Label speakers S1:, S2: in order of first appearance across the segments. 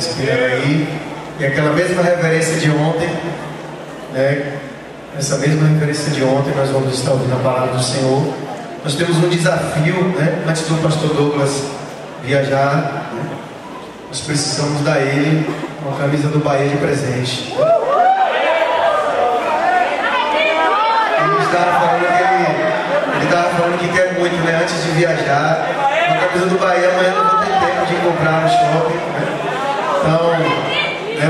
S1: respirando aí. E aquela mesma reverência de ontem, né? Essa mesma referência de ontem, nós vamos estar ouvindo a palavra do Senhor. Nós temos um desafio, né? Antes do pastor Douglas viajar, né? nós precisamos dar ele uma camisa do Bahia de presente. Ele estava falando que ele, ele estava falando que quer muito, né? Antes de viajar, uma camisa do Bahia, amanhã não vou ter tempo de comprar no shopping. Né?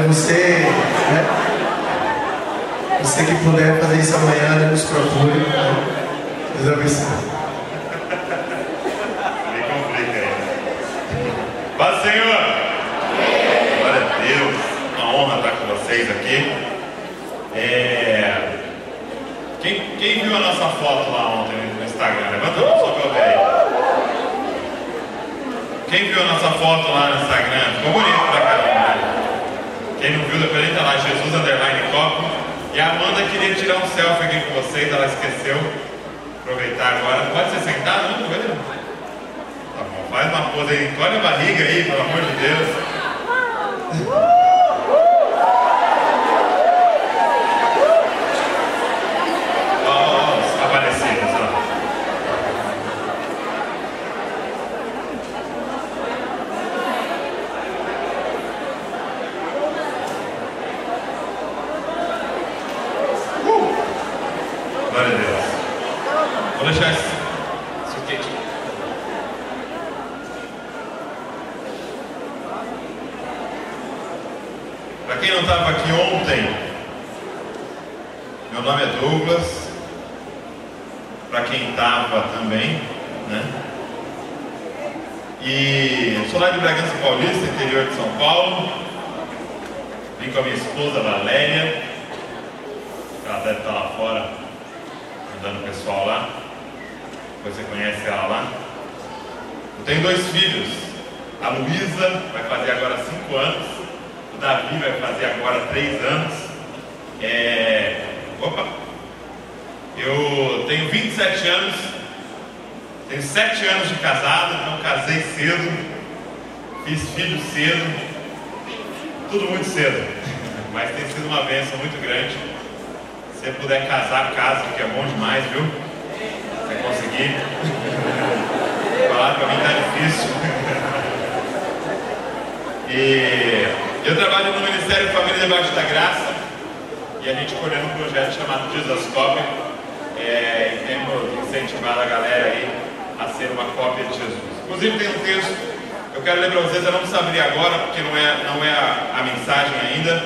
S1: Você, né? Você que puder fazer isso amanhã, né, nos procure. Né? Deus abençoe.
S2: Paz, Senhor! Glória a Deus, uma honra estar com vocês aqui. É... Quem, quem viu a nossa foto lá ontem no Instagram? Levanta a mão só eu. Quem viu a nossa foto lá no Instagram? Ficou bonito pra caramba? Quem não viu, depois entra lá, Jesus Underline Copo. E a Amanda queria tirar um selfie aqui com vocês, ela esqueceu. Aproveitar agora. Pode ser sentado? Não, pode? Tá bom, faz uma pose aí. Encolhe a barriga aí, pelo amor de Deus. Ó, ó, ó, os aparecidos, ó. Glória a Deus. Vou deixar esse, esse aqui aqui. Para quem não estava aqui ontem, meu nome é Douglas. Para quem estava também, né? E sou lá de Bragança Paulista, interior de São Paulo. Vim com a minha esposa Valéria. Ela deve estar lá fora, ajudando o pessoal lá. Você conhece ela lá. Eu tenho dois filhos. A Luísa vai fazer agora cinco anos. O Davi vai fazer agora três anos. É... Opa! Eu tenho 27 anos. Tenho sete anos de casado, então casei cedo. Fiz filho cedo. Tudo muito cedo. Mas tem sido uma bênção muito grande. Se você puder casar, casa, que é bom demais, viu? Você conseguir. Falar pra mim tá difícil. E eu trabalho no Ministério Família Debaixo da Graça e a gente coordena um projeto chamado Jesus Copy. É, e temos incentivado a galera aí a ser uma cópia de Jesus. Inclusive tem um texto, eu quero ler para vocês, eu não abrir agora porque não é, não é a, a mensagem ainda,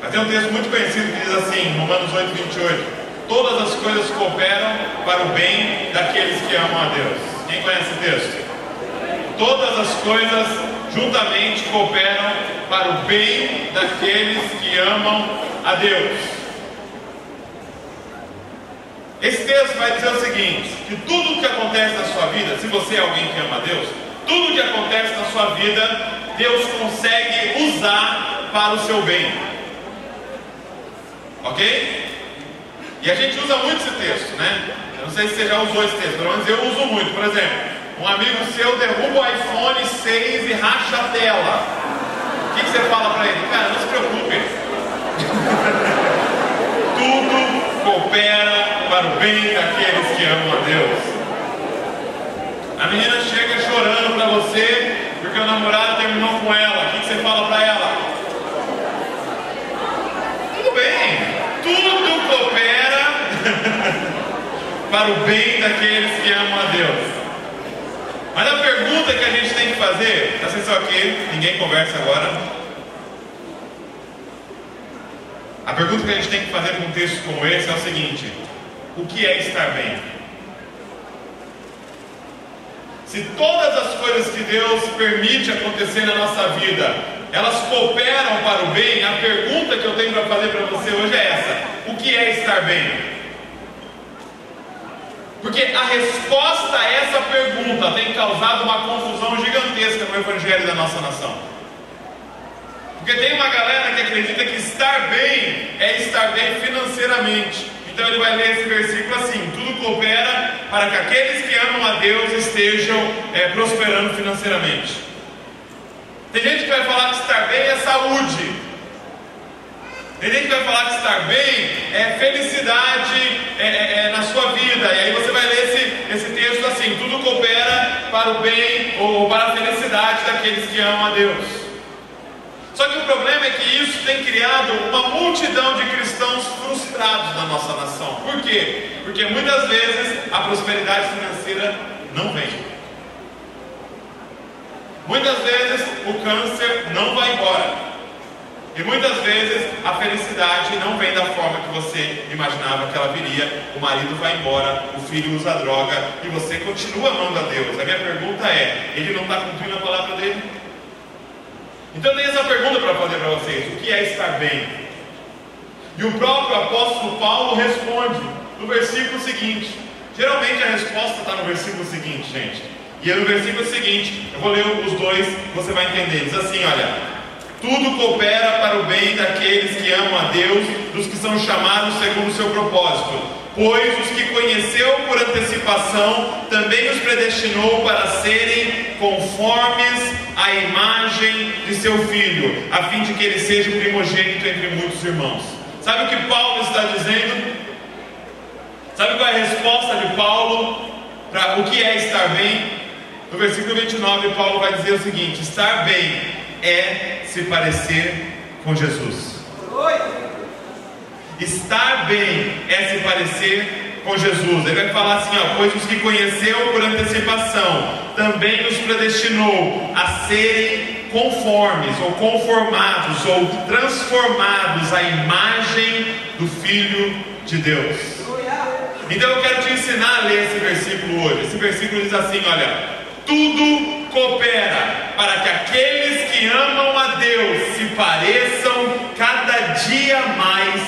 S2: mas tem um texto muito conhecido que diz assim, Romanos 8, 28, todas as coisas cooperam para o bem daqueles que amam a Deus. Quem conhece esse texto? Todas as coisas juntamente cooperam para o bem daqueles que amam a Deus. Esse texto vai dizer o seguinte: que tudo o que acontece na sua vida, se você é alguém que ama a Deus, tudo o que acontece na sua vida, Deus consegue usar para o seu bem. Ok? E a gente usa muito esse texto, né? Eu não sei se você já usou esse texto, pelo menos eu uso muito. Por exemplo, um amigo seu derruba o iPhone 6 e racha a tela. O que, que você fala para ele? Cara, não se preocupe. Tudo coopera para o bem daqueles que amam a Deus. A menina chega chorando para você porque o namorado terminou com ela. O que, que você fala para ela? Tudo bem, tudo coopera para o bem daqueles que amam a Deus. Mas a pergunta que a gente tem que fazer, presta atenção aqui, ninguém conversa agora. A pergunta que a gente tem que fazer com um texto como esse é o seguinte: o que é estar bem? Se todas as coisas que Deus permite acontecer na nossa vida, elas cooperam para o bem, a pergunta que eu tenho para fazer para você hoje é essa: o que é estar bem? Porque a resposta a essa pergunta tem causado uma confusão gigantesca no evangelho da nossa nação. Porque tem uma galera que acredita que estar bem é estar bem financeiramente. Então ele vai ler esse versículo assim: tudo coopera para que aqueles que amam a Deus estejam é, prosperando financeiramente. Tem gente que vai falar que estar bem é saúde. Gente que vai falar que estar bem é felicidade é, é, é, na sua vida. E aí você vai ler esse, esse texto assim: tudo coopera para o bem ou para a felicidade daqueles que amam a Deus. Só que o problema é que isso tem criado uma multidão de cristãos frustrados na nossa nação. Por quê? Porque muitas vezes a prosperidade financeira não vem. Muitas vezes o câncer não vai embora. E muitas vezes a felicidade não vem da forma que você imaginava que ela viria. O marido vai embora, o filho usa droga e você continua amando a Deus. A minha pergunta é: ele não está cumprindo a palavra dele? Então tenho essa pergunta para fazer para vocês: o que é estar bem? E o próprio apóstolo Paulo responde no versículo seguinte. Geralmente a resposta está no versículo seguinte, gente. E é no versículo seguinte, eu vou ler os dois, você vai entender. Diz assim: olha, tudo coopera para o bem daqueles que amam a Deus, dos que são chamados segundo o seu propósito. Pois os que conheceu por antecipação também os predestinou para serem conformes à imagem de seu filho, a fim de que ele seja primogênito entre muitos irmãos. Sabe o que Paulo está dizendo? Sabe qual é a resposta de Paulo para o que é estar bem? No versículo 29, Paulo vai dizer o seguinte: estar bem é se parecer com Jesus. Estar bem é se parecer com Jesus. Ele vai falar assim: ó, pois os que conheceu por antecipação também nos predestinou a serem conformes, ou conformados, ou transformados à imagem do Filho de Deus. Então eu quero te ensinar a ler esse versículo hoje. Esse versículo diz assim: olha, tudo coopera para que aqueles que amam a Deus se pareçam cada dia mais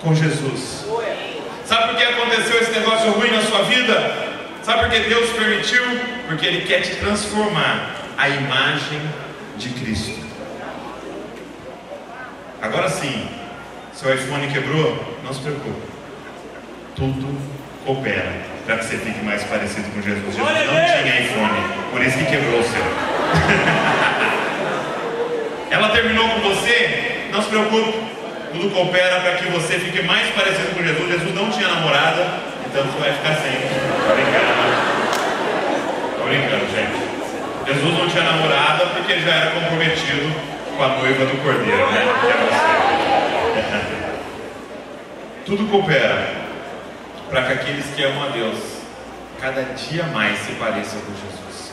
S2: com Jesus. Sabe por que aconteceu esse negócio ruim na sua vida? Sabe por que Deus permitiu? Porque Ele quer te transformar a imagem de Cristo. Agora sim, seu iPhone quebrou? Não se preocupe. Tudo coopera para que você fique mais parecido com Jesus. Jesus não tinha iPhone, por isso que quebrou o seu. Ela terminou com você? Não se preocupe. Tudo coopera para que você fique mais parecido com Jesus. Jesus não tinha namorada, então você vai ficar sem. Tô brincando. Tô brincando, gente. Jesus não tinha namorada porque ele já era comprometido com a noiva do cordeiro, né? Que é você. Tudo coopera para que aqueles que amam a Deus cada dia mais se pareçam com Jesus.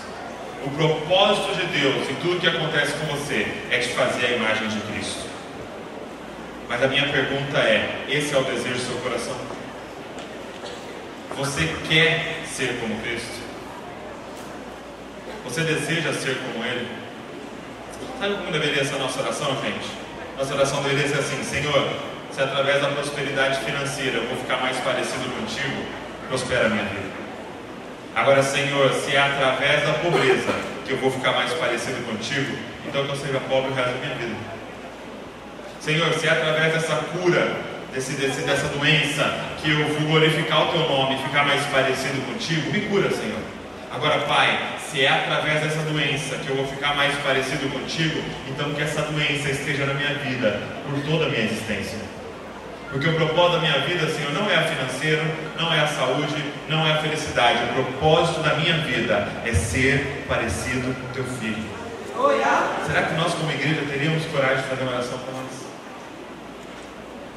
S2: O propósito de Deus em tudo que acontece com você é te fazer a imagem de Cristo. Mas a minha pergunta é: esse é o desejo do seu coração? Você quer ser como Cristo? Você deseja ser como Ele? Sabe como deveria ser a nossa oração, gente? Nossa oração deveria ser assim: Senhor, se através da prosperidade financeira eu vou ficar mais parecido contigo, prospera a minha vida. Agora, Senhor, se é através da pobreza que eu vou ficar mais parecido contigo, então que eu seja pobre o resto da minha vida. Senhor, se é através dessa cura, desse, desse, dessa doença, que eu vou glorificar o teu nome e ficar mais parecido contigo, me cura, Senhor. Agora, Pai, se é através dessa doença que eu vou ficar mais parecido contigo, então que essa doença esteja na minha vida por toda a minha existência. Porque o propósito da minha vida, Senhor, não é a financeira, não é a saúde, não é a felicidade. O propósito da minha vida é ser parecido com teu filho. Será que nós, como igreja, teríamos coragem de fazer uma oração com nós?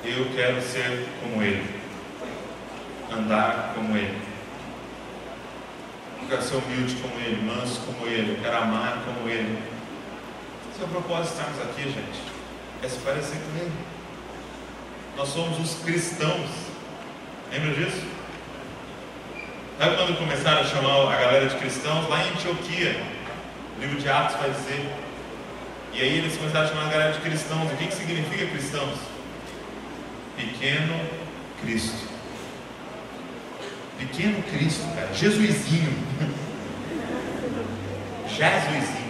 S2: Eu quero ser como ele, andar como ele. Eu quero ser humilde como ele, manso como ele, eu quero amar como ele. Esse é propósito de estarmos aqui, gente. É se parecer com ele. Nós somos os cristãos. Lembra disso? Sabe quando começaram a chamar a galera de cristãos? Lá em Antioquia, o livro de Atos vai dizer. E aí eles começaram a chamar a galera de cristãos. O que, que significa cristãos? Pequeno Cristo. Pequeno Cristo, cara. Jesuizinho. Jesuizinho.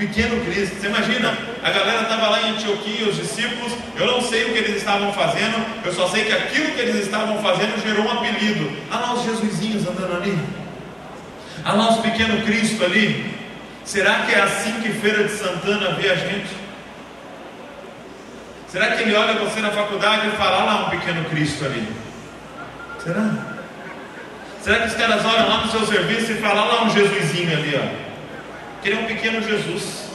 S2: Pequeno Cristo. Você imagina? A galera estava lá em Antioquia, os discípulos. Eu não sei o que eles estavam fazendo. Eu só sei que aquilo que eles estavam fazendo gerou um apelido. Ah lá os Jesuizinhos andando ali. Ah lá os pequeno Cristo ali. Será que é assim que Feira de Santana vê a gente? Será que ele olha você na faculdade e fala, lá um pequeno Cristo ali? Será? Será que os caras olham lá no seu serviço e falam, lá um Jesusinho ali, ó? Que ele é um pequeno Jesus.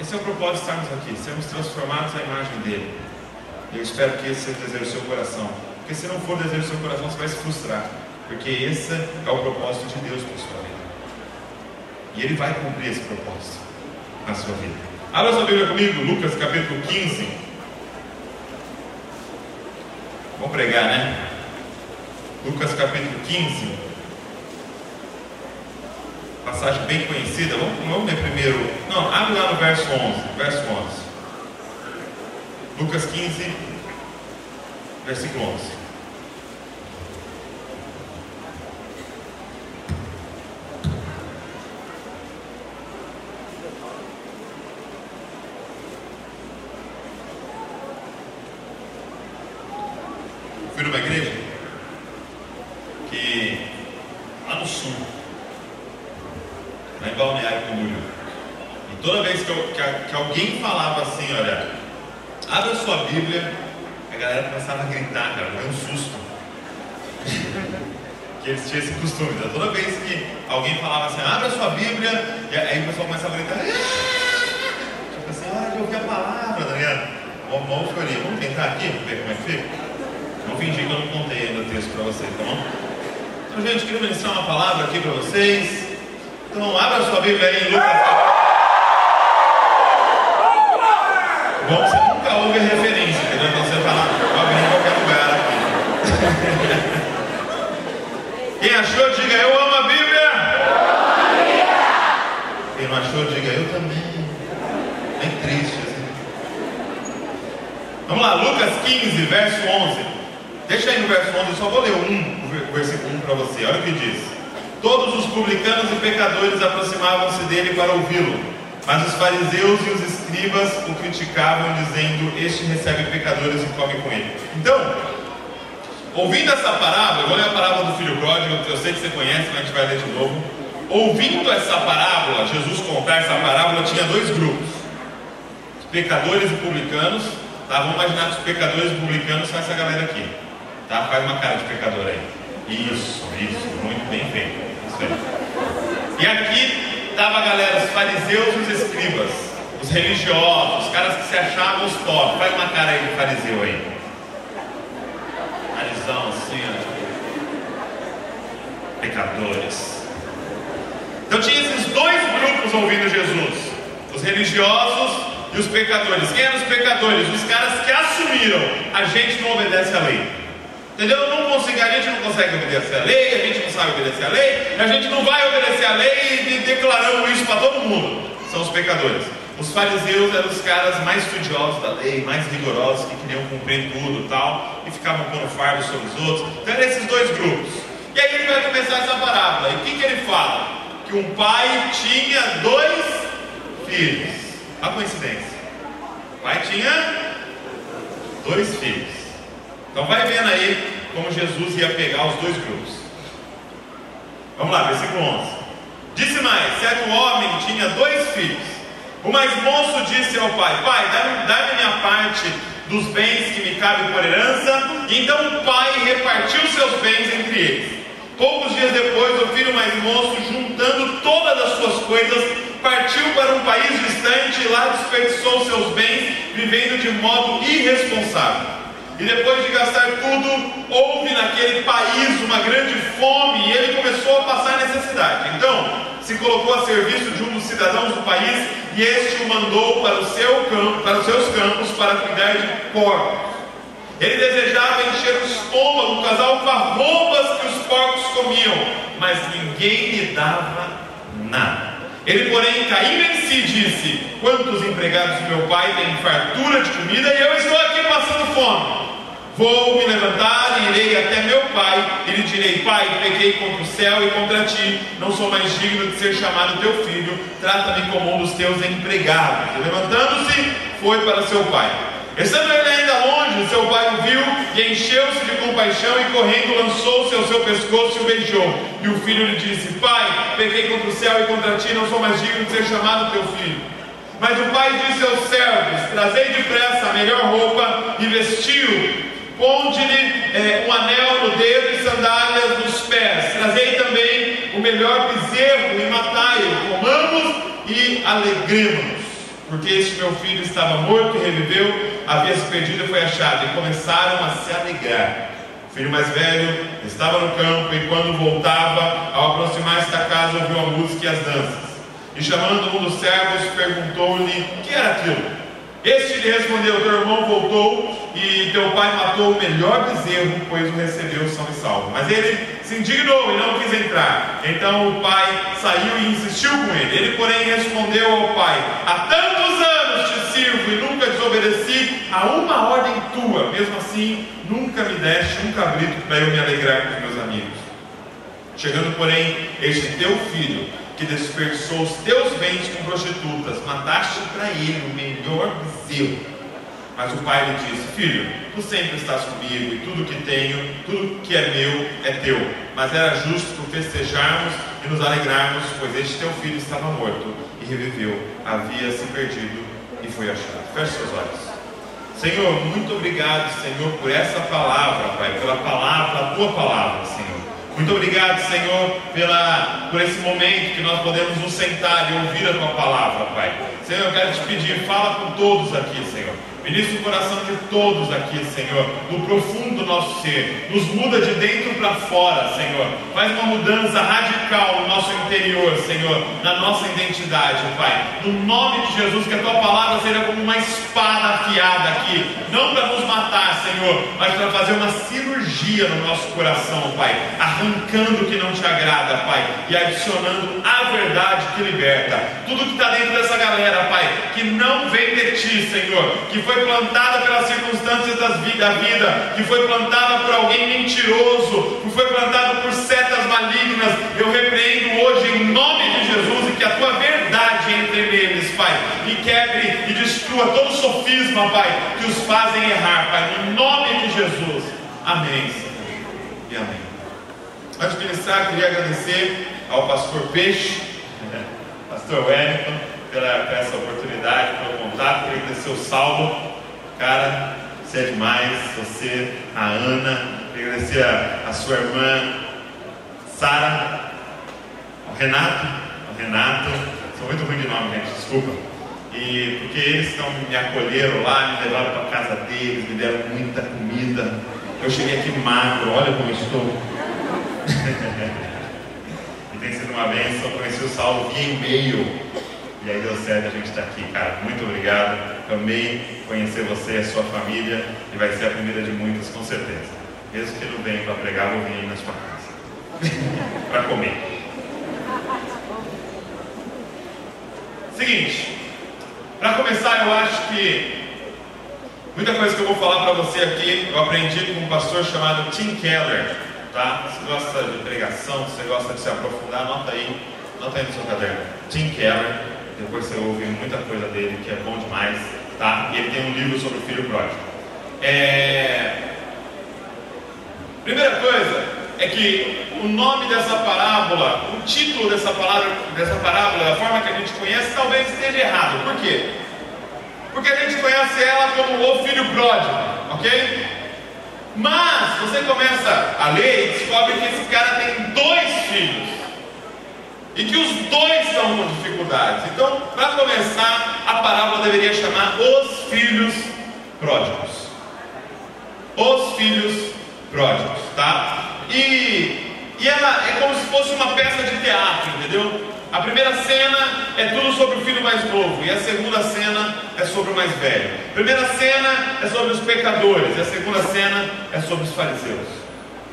S2: Esse é o propósito de estarmos aqui, sermos transformados à imagem dele. Eu espero que esse seja o desejo do seu coração. Porque se não for o desejo do seu coração, você vai se frustrar. Porque esse é o propósito de Deus para a sua vida. E Ele vai cumprir esse propósito na sua vida. Abra sua Bíblia comigo, Lucas capítulo 15. Vamos pregar, né? Lucas capítulo 15 passagem bem conhecida. Vamos, vamos ver primeiro. Não, abre lá no verso 11. Verso 11. Lucas 15, versículo 11. Fui numa igreja que lá no sul lá em Balneário Camboriú. E toda vez que, eu, que, que, alguém falava assim, olha, abre a sua Bíblia, a galera começava a gritar, cara, deu um susto. que eles tinham esse costume. Então, toda vez que alguém falava assim, abre a sua Bíblia, e aí o pessoal começava a gritar, tipo assim, hora de ouvir a palavra, tá ligado? Vamos, vamos, vamos tentar aqui, ver como é que fica? Vamos fingir que eu não contei ainda o texto para vocês, tá bom? Então, gente, queria ministrar uma palavra aqui para vocês. Então, abra sua Bíblia aí em Lucas. Bom, você nunca ouve a referência, entendeu? Então você fala, abrir em qualquer lugar aqui. Quem achou, diga eu amo a Bíblia. Quem não achou, diga eu também. Bem triste assim. Vamos lá, Lucas 15, verso 11. Deixa aí no verso 11, eu só vou ler um, o versículo 1 para você. Olha o que diz. Todos os publicanos e pecadores aproximavam-se dele para ouvi-lo, mas os fariseus e os escribas o criticavam, dizendo: Este recebe pecadores e come com ele. Então, ouvindo essa parábola, eu vou ler a parábola do filho pródigo, eu sei que você conhece, mas a gente vai ler de novo. Ouvindo essa parábola, Jesus contar essa parábola, tinha dois grupos: pecadores e publicanos. Tá, vamos imaginar que os pecadores e publicanos são essa galera aqui. Tá? Faz uma cara de pecador aí. Isso, isso, muito bem feito. E aqui estava a galera, os fariseus e os escribas, os religiosos, os caras que se achavam os top. Faz uma cara aí de fariseu aí. Narizão assim, ó. Pecadores. Então tinha esses dois grupos ouvindo Jesus: os religiosos e os pecadores. Quem eram os pecadores? Os caras que assumiram: a gente não obedece à lei. Entendeu? Não consigo, a gente não consegue obedecer a lei, a gente não sabe obedecer a lei, a gente não vai obedecer a lei e declaramos isso para todo mundo. São os pecadores. Os fariseus eram os caras mais estudiosos da lei, mais rigorosos, que queriam cumprir tudo e tal, e ficavam pondo fardo sobre os outros. Então eram esses dois grupos. E aí ele vai começar essa parábola. E o que, que ele fala? Que um pai tinha dois filhos. A coincidência. O pai tinha dois filhos. Então vai vendo aí como Jesus ia pegar os dois grupos. Vamos lá, versículo 11. Disse mais: certo homem tinha dois filhos. O mais moço disse ao pai: Pai, dá-me dá minha parte dos bens que me cabem por herança. E então o pai repartiu seus bens entre eles. Poucos dias depois, o filho mais moço, juntando todas as suas coisas, partiu para um país distante e lá desperdiçou seus bens, vivendo de modo irresponsável. E depois de gastar tudo, houve naquele país uma grande fome e ele começou a passar necessidade. Então, se colocou a serviço de um dos cidadãos do país e este o mandou para, o seu campo, para os seus campos para cuidar de porcos. Ele desejava encher o estômago do casal com arrombas que os porcos comiam, mas ninguém lhe dava nada. Ele, porém, caindo em si, disse: Quantos empregados do meu pai têm fartura de comida e eu estou aqui passando fome? Vou me levantar e irei até meu pai, e lhe direi: Pai, peguei contra o céu e contra ti, não sou mais digno de ser chamado teu filho, trata-me como um dos teus empregados. Levantando-se, foi para seu pai. Estando ele ainda longe, seu pai o viu e encheu-se de compaixão e correndo lançou-se ao seu pescoço e o beijou. E o filho lhe disse: Pai, pequei contra o céu e contra ti, não sou mais digno de ser chamado teu filho. Mas o pai disse aos servos: Trazei depressa a melhor roupa e vestiu. Ponde-lhe é, um anel no dedo e sandálias nos pés. Trazei também o melhor bezerro e matai-o. Comamos e alegremos porque este meu filho estava morto e reviveu, havia se perdido e foi achado, e começaram a se alegrar. O filho mais velho estava no campo, e quando voltava, ao aproximar-se da casa, ouviu a música e as danças. E chamando um dos servos, perguntou-lhe o que era aquilo. Este lhe respondeu: Teu irmão voltou e teu pai matou o melhor bezerro, pois o recebeu são e salvo. Mas ele se indignou e não quis entrar. Então o pai saiu e insistiu com ele. Ele, porém, respondeu ao pai: Há tantos anos te sirvo e desobedeci a uma ordem tua. Mesmo assim, nunca me deste um cabrito para eu me alegrar com os meus amigos. Chegando, porém, este teu filho, que dispersou os teus bens com prostitutas, mataste para ele o melhor bezerro mas o pai lhe disse: Filho, tu sempre estás comigo, e tudo que tenho, tudo que é meu, é teu. Mas era justo festejarmos e nos alegrarmos, pois este teu filho estava morto e reviveu, havia se perdido foi achado. Feche seus olhos. Senhor, muito obrigado, Senhor, por essa palavra, Pai, pela palavra, a tua palavra, Senhor. Muito obrigado, Senhor, pela, por esse momento que nós podemos nos sentar e ouvir a tua palavra, Pai. Senhor, eu quero te pedir, fala com todos aqui, Senhor. Ministra o coração de todos aqui, Senhor, no profundo do nosso ser. Nos muda de dentro para fora, Senhor. Faz uma mudança radical no nosso interior, Senhor, na nossa identidade, Pai. No nome de Jesus, que a tua palavra seja como uma espada afiada aqui, não para nos matar, Senhor, mas para fazer uma cirurgia no nosso coração, Pai, arrancando o que não te agrada, Pai, e adicionando a verdade que liberta. Tudo que está dentro dessa galera, Pai, que não vem de ti, Senhor, que foi foi plantada pelas circunstâncias da vida, que foi plantada por alguém mentiroso, que foi plantada por setas malignas, eu repreendo hoje em nome de Jesus e que a tua verdade entre neles, Pai, e quebre e destrua todo sofisma, Pai, que os fazem errar, Pai, em nome de Jesus. Amém, Senhor. E amém. Antes de começar, queria agradecer ao pastor Peixe, pastor Wellington, pela, essa oportunidade, pelo contato, queria agradecer o Salvo Cara, você é demais, você, a Ana, agradecer a, a sua irmã Sara, o Renato, o Renato, sou muito ruim de nome, gente, desculpa. E porque eles estão, me acolheram lá, me levaram para casa deles, me deram muita comida. Eu cheguei aqui magro, olha como estou. e tem sido uma bênção, conheci o Saulo via e-mail. E aí deu certo, a gente está aqui, cara. Muito obrigado. Amei conhecer você a sua família e vai ser a primeira de muitas, com certeza. Mesmo que não venha para pregar, vou vir aí na sua casa para comer. Seguinte, para começar, eu acho que muita coisa que eu vou falar para você aqui eu aprendi com um pastor chamado Tim Keller. Tá? Se gosta de pregação, se você gosta de se aprofundar, anota aí, anota aí no seu caderno. Tim Keller depois você ouve muita coisa dele que é bom demais, tá? E ele tem um livro sobre o filho pródigo. É... Primeira coisa é que o nome dessa parábola, o título dessa palavra, dessa parábola, da forma que a gente conhece, talvez esteja errado. Por quê? Porque a gente conhece ela como o filho pródigo, ok? Mas você começa a ler e descobre que esse cara tem dois filhos e que os dois estão com dificuldades. Então, para começar, a parábola deveria chamar os filhos pródigos. Os filhos pródigos, tá? E, e ela é como se fosse uma peça de teatro, entendeu? A primeira cena é tudo sobre o filho mais novo, e a segunda cena é sobre o mais velho. A primeira cena é sobre os pecadores, e a segunda cena é sobre os fariseus.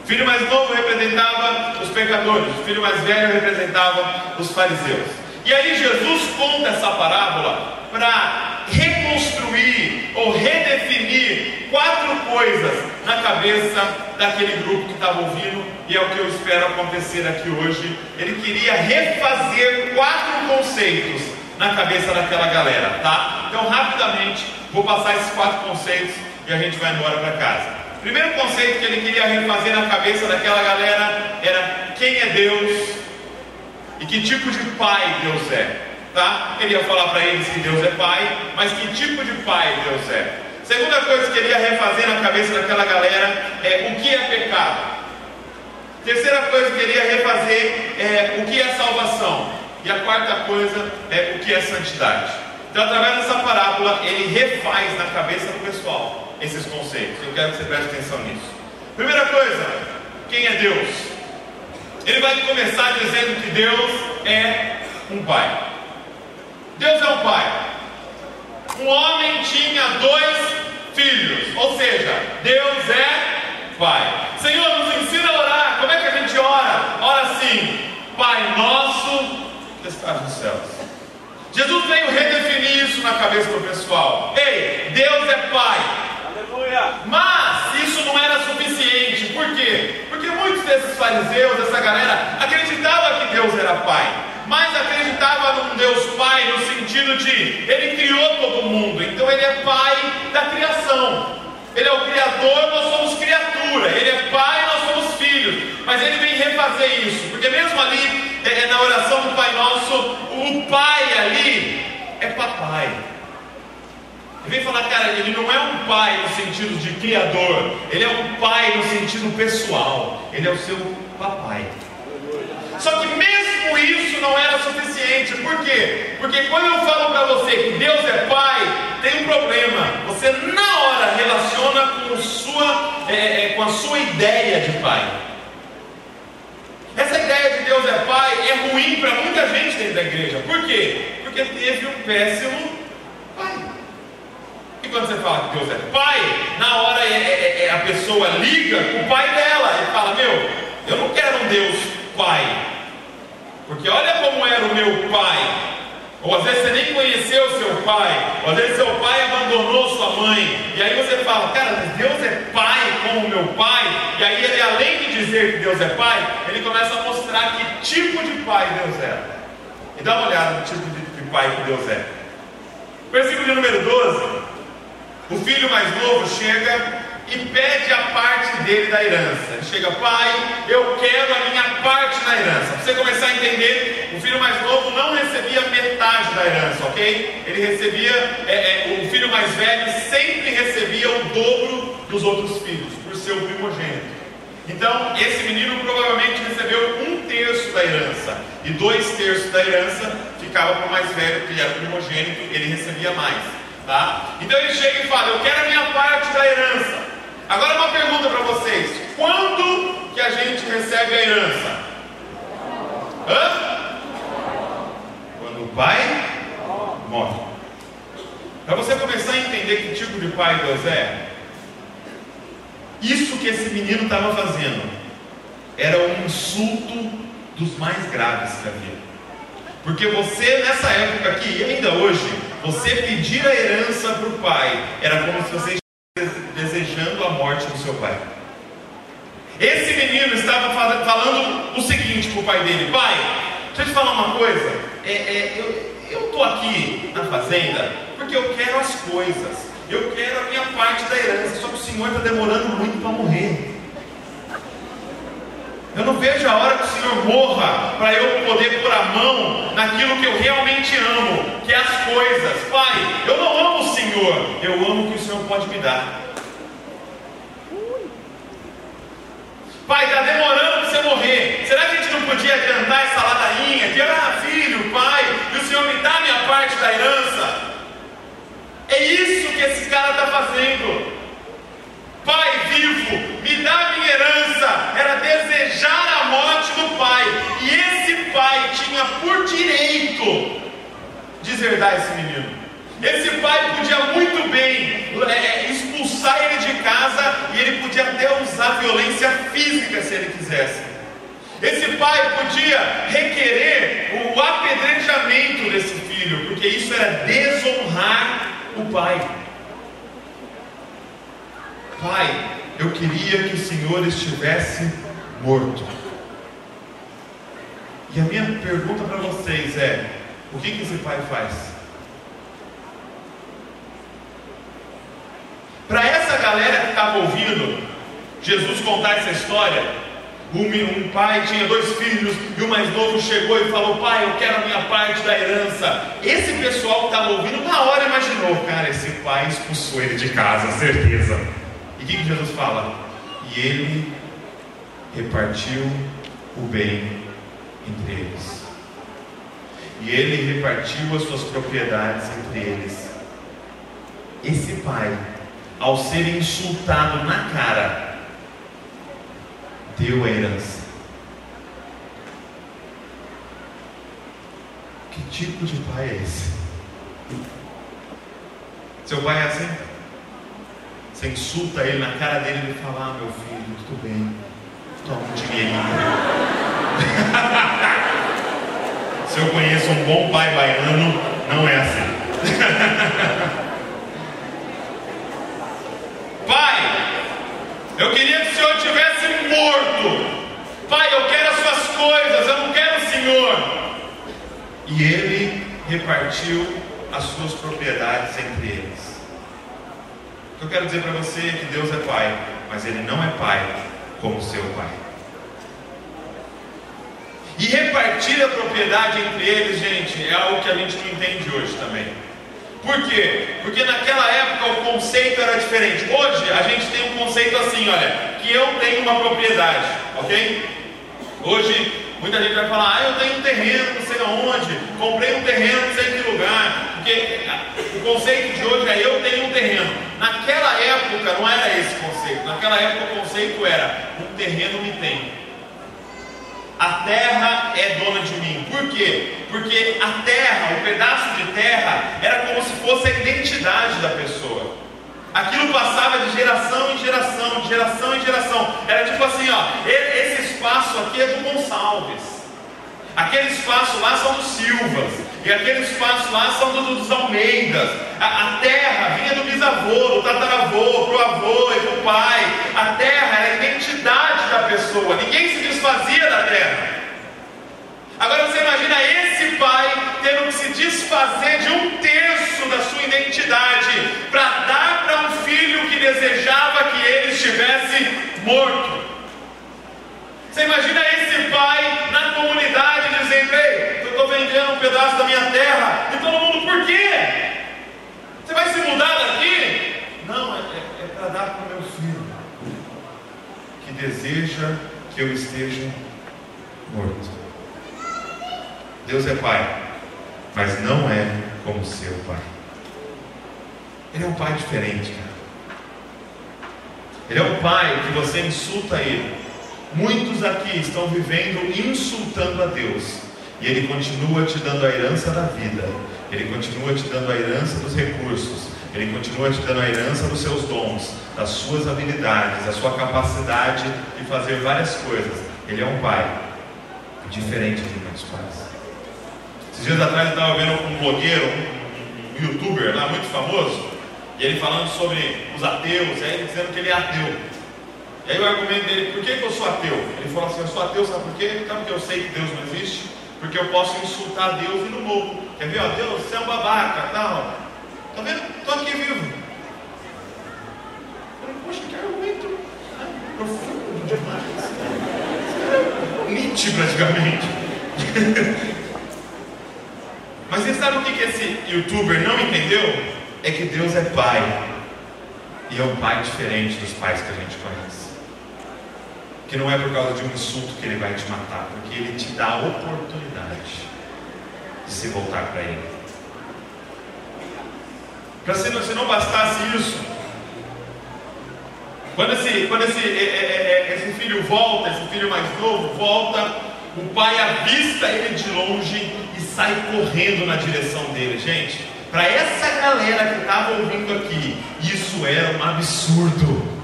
S2: Filho mais novo representava os pecadores, o filho mais velho representava os fariseus. E aí Jesus conta essa parábola para reconstruir ou redefinir quatro coisas na cabeça daquele grupo que estava ouvindo, e é o que eu espero acontecer aqui hoje. Ele queria refazer quatro conceitos na cabeça daquela galera, tá? Então, rapidamente, vou passar esses quatro conceitos e a gente vai embora para casa. Primeiro conceito que ele queria refazer na cabeça daquela galera era quem é Deus e que tipo de pai Deus é. Tá? Ele ia falar para eles que Deus é pai, mas que tipo de pai Deus é. Segunda coisa que ele ia refazer na cabeça daquela galera é o que é pecado. Terceira coisa que ele ia refazer é o que é salvação. E a quarta coisa é o que é santidade. Então, através dessa parábola, ele refaz na cabeça do pessoal esses conceitos. Eu quero que você preste atenção nisso. Primeira coisa, quem é Deus? Ele vai começar dizendo que Deus é um pai. Deus é um pai. Um homem tinha dois filhos, ou seja, Deus é pai. Senhor, nos ensina a orar. Como é que a gente ora? Ora assim: Pai nosso que estás nos céus. Jesus veio redefinir isso na cabeça do pessoal. Ei, Deus é Pai. Mas isso não era suficiente. Por quê? Porque muitos desses fariseus, essa galera, acreditavam que Deus era Pai. Mas acreditava num Deus Pai no sentido de Ele criou todo mundo. Então Ele é Pai da criação. Ele é o Criador, nós somos criatura. Ele é Pai, nós somos filhos. Mas Ele vem refazer isso. Porque mesmo ali, é, é na oração do Pai Nosso, o Pai ali é papai. Ele vem falar, cara, ele não é um pai no sentido de criador, ele é um pai no sentido pessoal, ele é o seu papai. Só que mesmo isso não era suficiente, por quê? Porque quando eu falo para você que Deus é pai, tem um problema. Você na hora relaciona com, sua, é, é, com a sua ideia de pai. Essa ideia de Deus é pai é ruim para muita gente dentro da igreja. Por quê? Porque teve um péssimo pai. E quando você fala que Deus é pai, na hora é, é, é, a pessoa liga com o pai dela e fala: Meu, eu não quero um Deus pai, porque olha como era o meu pai. Ou às vezes você nem conheceu seu pai, ou às vezes seu pai abandonou sua mãe, e aí você fala, cara, Deus é pai como meu pai, e aí ele além de dizer que Deus é pai, ele começa a mostrar que tipo de pai Deus é. E dá uma olhada no tipo de pai que Deus é. Versículo de número 12. O filho mais novo chega e pede a parte dele da herança. Ele chega, pai, eu quero a minha parte na herança. Para você começar a entender, o filho mais novo não recebia metade da herança, ok? Ele recebia, é, é, o filho mais velho sempre recebia o dobro dos outros filhos, por ser o primogênito. Então, esse menino provavelmente recebeu um terço da herança, e dois terços da herança ficava para o mais velho, que era primogênito, ele recebia mais. Tá? Então ele chega e fala: Eu quero a minha parte da herança. Agora uma pergunta para vocês: quando que a gente recebe a herança? Hã? Quando o pai morre. Para você começar a entender que tipo de pai Deus é, isso que esse menino estava fazendo era um insulto dos mais graves que havia. Porque você, nessa época aqui, e ainda hoje, você pedir a herança para o pai era como se você estivesse desejando a morte do seu pai. Esse menino estava falando o seguinte para o pai dele: Pai, deixa eu te falar uma coisa. É, é, eu estou aqui na fazenda porque eu quero as coisas. Eu quero a minha parte da herança. Só que o Senhor está demorando muito para morrer. Eu não vejo a hora que o Senhor morra para eu poder pôr a mão naquilo que eu realmente amo, que é as coisas. Pai, eu não amo o Senhor, eu amo o que o Senhor pode me dar. Pai, está demorando para você morrer. Será que a gente não podia adiantar essa ladainha? Que, ah, filho, pai, e o Senhor me dá minha parte da herança? É isso que esse cara está fazendo. Pai vivo, me dá minha herança. Era desejar a morte do pai. E esse pai tinha por direito deserdar esse menino. Esse pai podia muito bem é, expulsar ele de casa e ele podia até usar violência física se ele quisesse. Esse pai podia requerer o apedrejamento desse filho, porque isso era desonrar o pai. Pai, eu queria que o Senhor estivesse morto. E a minha pergunta para vocês é: o que, que esse pai faz? Para essa estava ouvindo Jesus contar essa história, um, pai tinha dois filhos e o mais novo chegou e falou: Pai, eu quero a minha parte da herança. Esse pessoal que estava ouvindo, na hora imaginou: Cara, esse pai expulsou ele de casa, certeza. O que, que Jesus fala? E ele repartiu o bem entre eles. E ele repartiu as suas propriedades entre eles. Esse pai, ao ser insultado na cara, deu a herança. Que tipo de pai é esse? Seu pai é assim? Você insulta ele na cara dele e ele fala: Ah, meu filho, tudo bem, toma um dinheirinho. Se eu conheço um bom pai baiano, não é assim. pai, eu queria que o senhor tivesse morto. Pai, eu quero as suas coisas, eu não quero o senhor. E ele repartiu as suas propriedades entre eles. O que eu quero dizer para você é que Deus é pai, mas ele não é pai como seu pai. E repartir a propriedade entre eles, gente, é algo que a gente não entende hoje também. Por quê? Porque naquela época o conceito era diferente. Hoje a gente tem um conceito assim, olha, que eu tenho uma propriedade, ok? Hoje muita gente vai falar, ah, eu tenho um terreno, não sei aonde, comprei um terreno, não sei em que lugar. Porque o conceito de hoje é eu tenho um terreno. Naquela época não era esse conceito. Naquela época o conceito era um terreno me tem. A terra é dona de mim. Por quê? Porque a terra, o pedaço de terra, era como se fosse a identidade da pessoa. Aquilo passava de geração em geração, de geração em geração. Era tipo assim, ó, esse espaço aqui é do Gonçalves. Aquele espaço lá são dos Silvas. E aquele espaço lá são do, dos Almeidas. A, a, terra vinha do bisavô, do tataravô, para o avô e para o pai. A terra era a identidade da pessoa. Ninguém se desfazia da terra. Agora você imagina esse pai tendo que se desfazer de um terço da sua identidade para dar para um filho que desejava que ele estivesse morto. Você imagina esse pai na comunidade dizendo: Ei, eu estou vendendo um pedaço da minha terra. E todo mundo, por quê? Você vai se mudar daqui? Não, é, é, é para dar para o meu filho que deseja que eu esteja morto. Deus é pai, mas não é como seu pai. Ele é um pai diferente, cara. Ele é um pai que você insulta ele Muitos aqui estão vivendo insultando a Deus, e Ele continua te dando a herança da vida, Ele continua te dando a herança dos recursos, Ele continua te dando a herança dos seus dons, das suas habilidades, da sua capacidade de fazer várias coisas. Ele é um pai diferente de muitos pais. Esses dias atrás eu estava vendo um blogueiro, um, youtuber lá muito famoso, e ele falando sobre os ateus, e aí ele dizendo que ele é ateu. E aí o argumento dele, por que, eu sou ateu? Ele falou assim, eu sou ateu, sabe por quê? Sabe porque eu sei que Deus não existe? Porque eu posso insultar Deus e no morro. Quer ver? Ó, Deus, você é um babaca, tal. Tá vendo? Estou aqui vivo. Falei, poxa, que argumento né? profundo demais. Nietzsche praticamente. Mas você sabe o que, esse youtuber não entendeu? É que Deus é pai. E é um pai diferente dos pais que a gente conhece que não é por causa de um insulto que ele vai te matar, porque ele te dá a oportunidade de se voltar para ele. Para se não, se não bastasse isso, quando esse, quando esse, é, é, é, esse filho volta, esse filho mais novo volta, o pai avista ele de longe e sai correndo na direção dele. Gente, para essa galera que estava ouvindo aqui, isso era um absurdo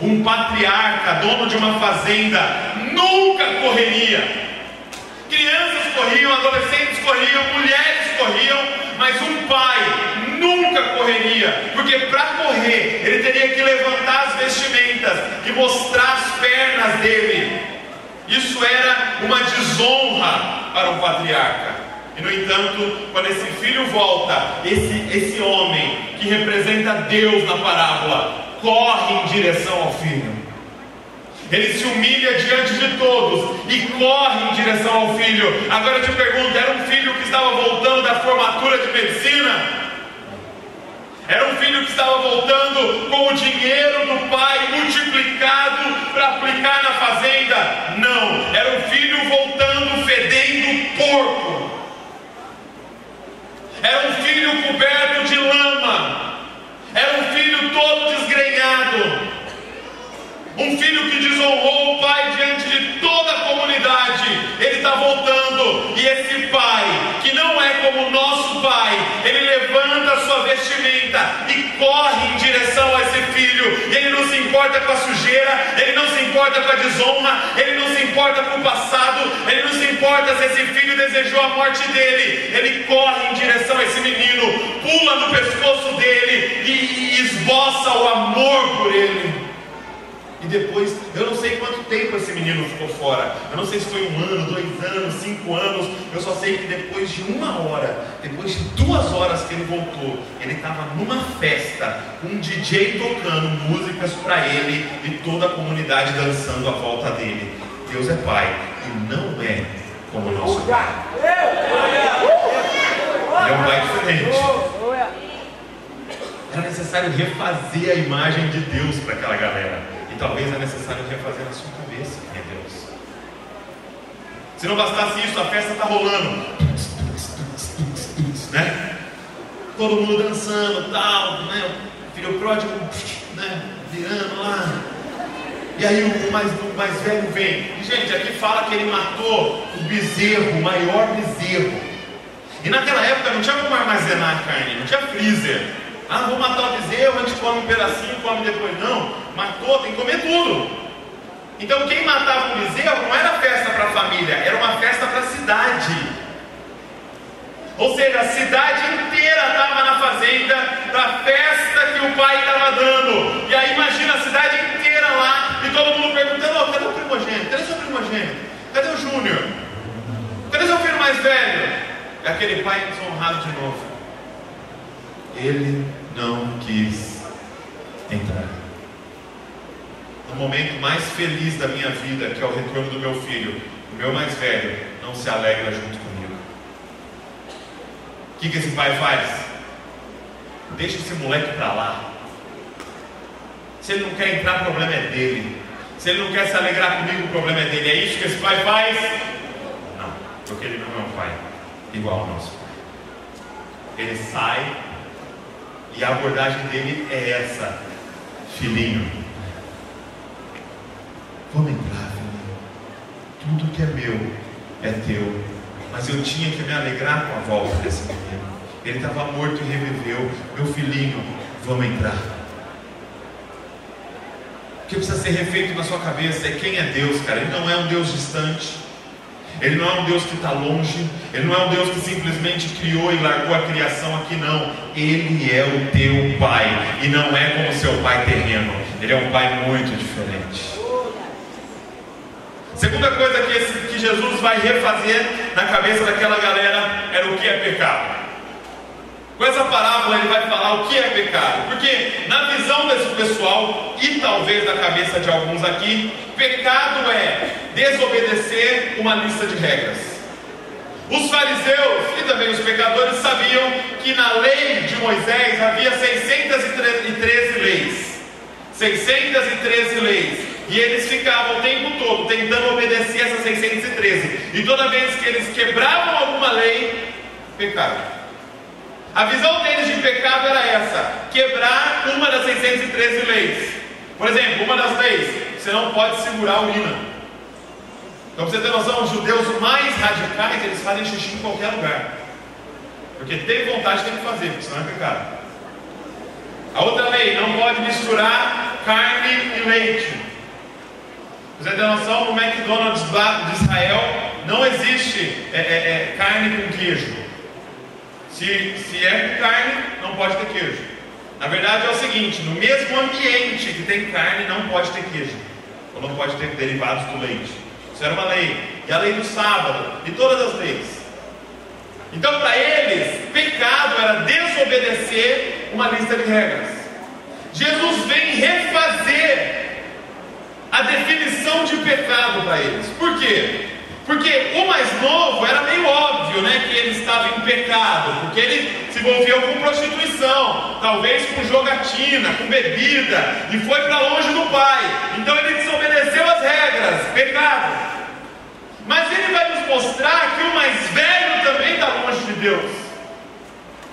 S2: um patriarca, dono de uma fazenda, nunca correria. Crianças corriam, adolescentes corriam, mulheres corriam, mas um pai nunca correria, porque para correr ele teria que levantar as vestimentas e mostrar as pernas dele. Isso era uma desonra para um patriarca. E no entanto, quando esse filho volta, esse, esse homem que representa Deus na parábola, corre em direção ao filho. Ele se humilha diante de todos e corre em direção ao filho. Agora eu te pergunto: era um filho que estava voltando da formatura de medicina? Era um filho que estava voltando com o dinheiro do pai multiplicado para aplicar na fazenda? Não, era um filho voltando fedendo porco. Era um filho coberto de lama. Era um filho todo desgrenhado. Um filho que desonrou o pai diante de toda a comunidade. Ele está voltando. E esse pai, que não é como o nosso pai, ele levanta a sua vestimenta e corre em direção a esse filho. Ele não se importa com a sujeira, ele não se importa com a desonra, ele não se importa com o passado, ele não se importa se esse filho desejou a morte dele. Ele corre em direção a esse menino, pula no pescoço dele e esboça o amor por ele. E depois, eu não sei quanto tempo esse menino ficou fora. Eu não sei se foi um ano, dois anos, cinco anos. Eu só sei que depois de uma hora, depois de duas horas que ele voltou, ele estava numa festa, com um DJ tocando músicas para ele e toda a comunidade dançando à volta dele. Deus é Pai e não é como o nosso Pai. Ele é um Pai diferente. Era necessário refazer a imagem de Deus para aquela galera. E talvez é necessário refazer na sua cabeça é Deus. Se não bastasse isso, a festa está rolando. Né? Todo mundo dançando, tal, né? O filho pródigo, né? Virando lá. E aí o mais, o mais velho vem. E gente, aqui fala que ele matou o bezerro, o maior bezerro. E naquela época não tinha como armazenar a carne, não tinha freezer. Ah, vou matar o bezerro, a gente come um pedacinho, come depois. Não, matou, tem que comer tudo. Então quem matava o bezerro não era festa para a família, era uma festa para a cidade. Ou seja, a cidade inteira estava na fazenda da festa que o pai estava dando. E aí imagina a cidade inteira lá e todo mundo perguntando: oh, cadê o primogênito? Cadê seu primogênito? Cadê o Júnior? Cadê seu filho mais velho? É aquele pai desonrado de novo. Ele não quis entrar. No momento mais feliz da minha vida, que é o retorno do meu filho, o meu mais velho, não se alegra junto comigo. O que, que esse pai faz? Deixa esse moleque para lá. Se ele não quer entrar, o problema é dele. Se ele não quer se alegrar comigo, o problema é dele. É isso que esse pai faz? Não, porque ele não é um pai igual ao nosso pai. Ele sai e a abordagem dele é essa: Filhinho, vamos entrar, filhinho. Tudo que é meu é teu. Mas eu tinha que me alegrar com a volta desse menino. Ele estava morto e reviveu. Meu filhinho, vamos entrar. O que precisa ser refeito na sua cabeça é quem é Deus, cara. Ele não é um Deus distante. Ele não é um Deus que está longe, Ele não é um Deus que simplesmente criou e largou a criação aqui, não. Ele é o teu Pai, e não é como seu Pai terreno, Ele é um Pai muito diferente. Segunda coisa que, esse, que Jesus vai refazer na cabeça daquela galera era o que é pecado. Com essa parábola ele vai falar o que é pecado, porque na visão desse pessoal e talvez na cabeça de alguns aqui, pecado é desobedecer uma lista de regras. Os fariseus e também os pecadores sabiam que na lei de Moisés havia 613 leis. 613 leis. E eles ficavam o tempo todo tentando obedecer essas 613. E toda vez que eles quebravam alguma lei, pecaram. A visão deles de pecado era essa: quebrar uma das 613 leis. Por exemplo, uma das leis, você não pode segurar a urina. Então, para você ter noção, os judeus mais radicais, eles fazem xixi em qualquer lugar. Porque tem vontade, tem que fazer, porque senão é pecado. A outra lei, não pode misturar carne e leite. Para você ter noção, no McDonald's de Israel não existe é, é, é, carne com queijo. Se, se é carne, não pode ter queijo. Na verdade é o seguinte: no mesmo ambiente que tem carne, não pode ter queijo, ou não pode ter derivados do leite. Isso era uma lei. E a lei do sábado, e todas as leis. Então, para eles, pecado era desobedecer uma lista de regras. Jesus vem refazer a definição de pecado para eles. Por quê? Porque o mais novo era meio óbvio, né, que ele estava em pecado, porque ele se envolveu com prostituição, talvez com jogatina, com bebida, e foi para longe do pai. Então ele desobedeceu as regras, pecado. Mas ele vai nos mostrar que o mais velho também está longe de Deus.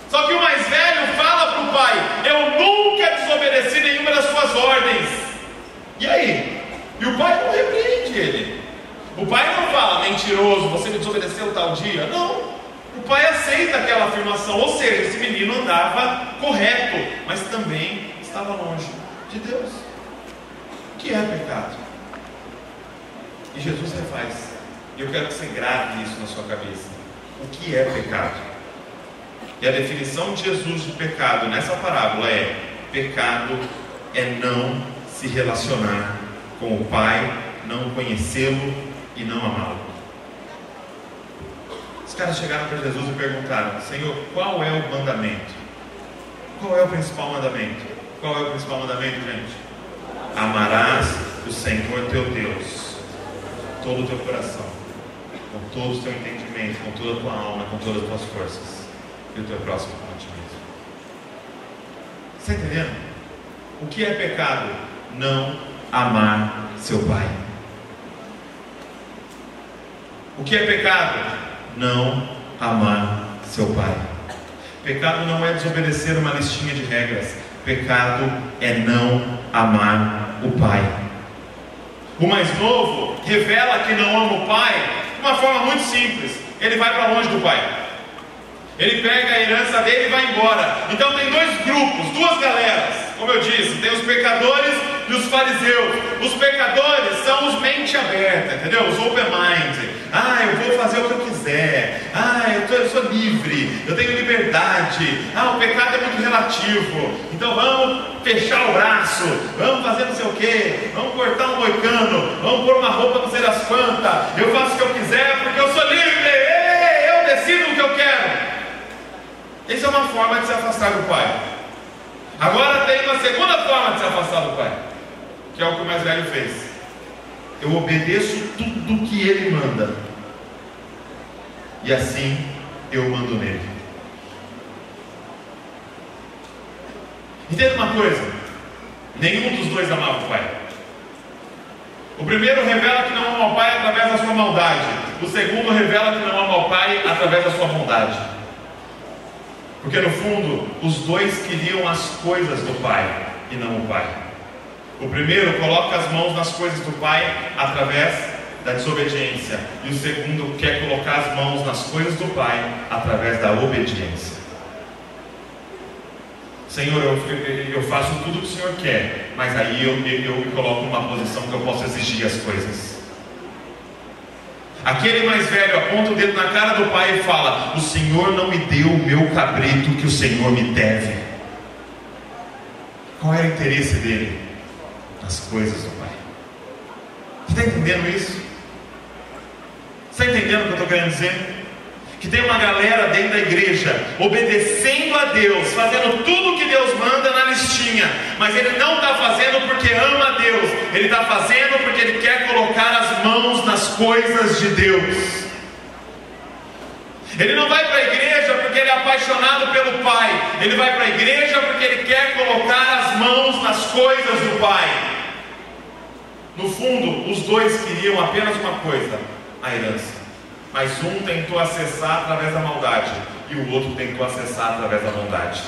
S2: Só que o mais velho fala para o pai: Eu nunca desobedeci nenhuma das suas ordens. E aí? E o pai não repreende ele. O pai não fala, mentiroso, você me desobedeceu tal dia. Não. O pai aceita aquela afirmação. Ou seja, esse menino andava correto, mas também estava longe de Deus. O que é pecado? E Jesus refaz. E eu quero que você grave isso na sua cabeça. O que é pecado? E a definição de Jesus de pecado nessa parábola é: pecado é não se relacionar com o Pai, não conhecê-lo e não amá-lo. Os caras chegaram para Jesus e perguntaram: Senhor, qual é o mandamento? Qual é o principal mandamento? Qual é o principal mandamento, gente? Amarás o Senhor teu Deus, todo o teu coração, com todo o teu entendimento, com toda a tua alma, com todas as tuas forças, e o teu próximo como a ti mesmo. Está entendendo? O que é pecado? Não amar seu pai. O que é pecado? Não amar seu pai. Pecado não é desobedecer uma listinha de regras. Pecado é não amar o pai. O mais novo revela que não ama o pai de uma forma muito simples. Ele vai para longe do pai. Ele pega a herança dele e vai embora. Então tem dois grupos, duas galeras. Como eu disse, tem os pecadores e os fariseus. Os pecadores são os mente aberta, entendeu? Os open mind. Ah, eu vou fazer o que eu quiser. Ah, eu, tô, eu sou livre. Eu tenho liberdade. Ah, o pecado é muito relativo. Então vamos fechar o braço. Vamos fazer não sei o quê. Vamos cortar um moicano. Vamos pôr uma roupa não sei das quantas. Eu faço o que eu quiser porque eu sou livre. Ei, eu decido o que eu quero. Essa é uma forma de se afastar do Pai. Agora tem uma segunda forma de se afastar do Pai, que é o que o mais velho fez. Eu obedeço tudo que ele manda, e assim eu mando nele. Entenda uma coisa: nenhum dos dois amava o Pai. O primeiro revela que não ama o Pai através da sua maldade. O segundo revela que não ama o Pai através da sua bondade. Porque no fundo, os dois queriam as coisas do Pai e não o Pai. O primeiro coloca as mãos nas coisas do Pai através da desobediência, e o segundo quer colocar as mãos nas coisas do Pai através da obediência. Senhor, eu, eu faço tudo o que o Senhor quer, mas aí eu, eu me coloco numa posição que eu posso exigir as coisas. Aquele mais velho aponta o dedo na cara do pai e fala: O Senhor não me deu o meu cabrito que o Senhor me deve. Qual era o interesse dele? Nas coisas do pai. Você está entendendo isso? Você está entendendo o que eu estou querendo dizer? Que tem uma galera dentro da igreja obedecendo a Deus, fazendo tudo o que Deus manda na listinha, mas ele não está fazendo porque ama a Deus, ele está fazendo porque ele quer colocar as mãos nas coisas de Deus. Ele não vai para a igreja porque ele é apaixonado pelo Pai, ele vai para a igreja porque ele quer colocar as mãos nas coisas do Pai. No fundo, os dois queriam apenas uma coisa: a herança. Mas um tentou acessar através da maldade e o outro tentou acessar através da bondade.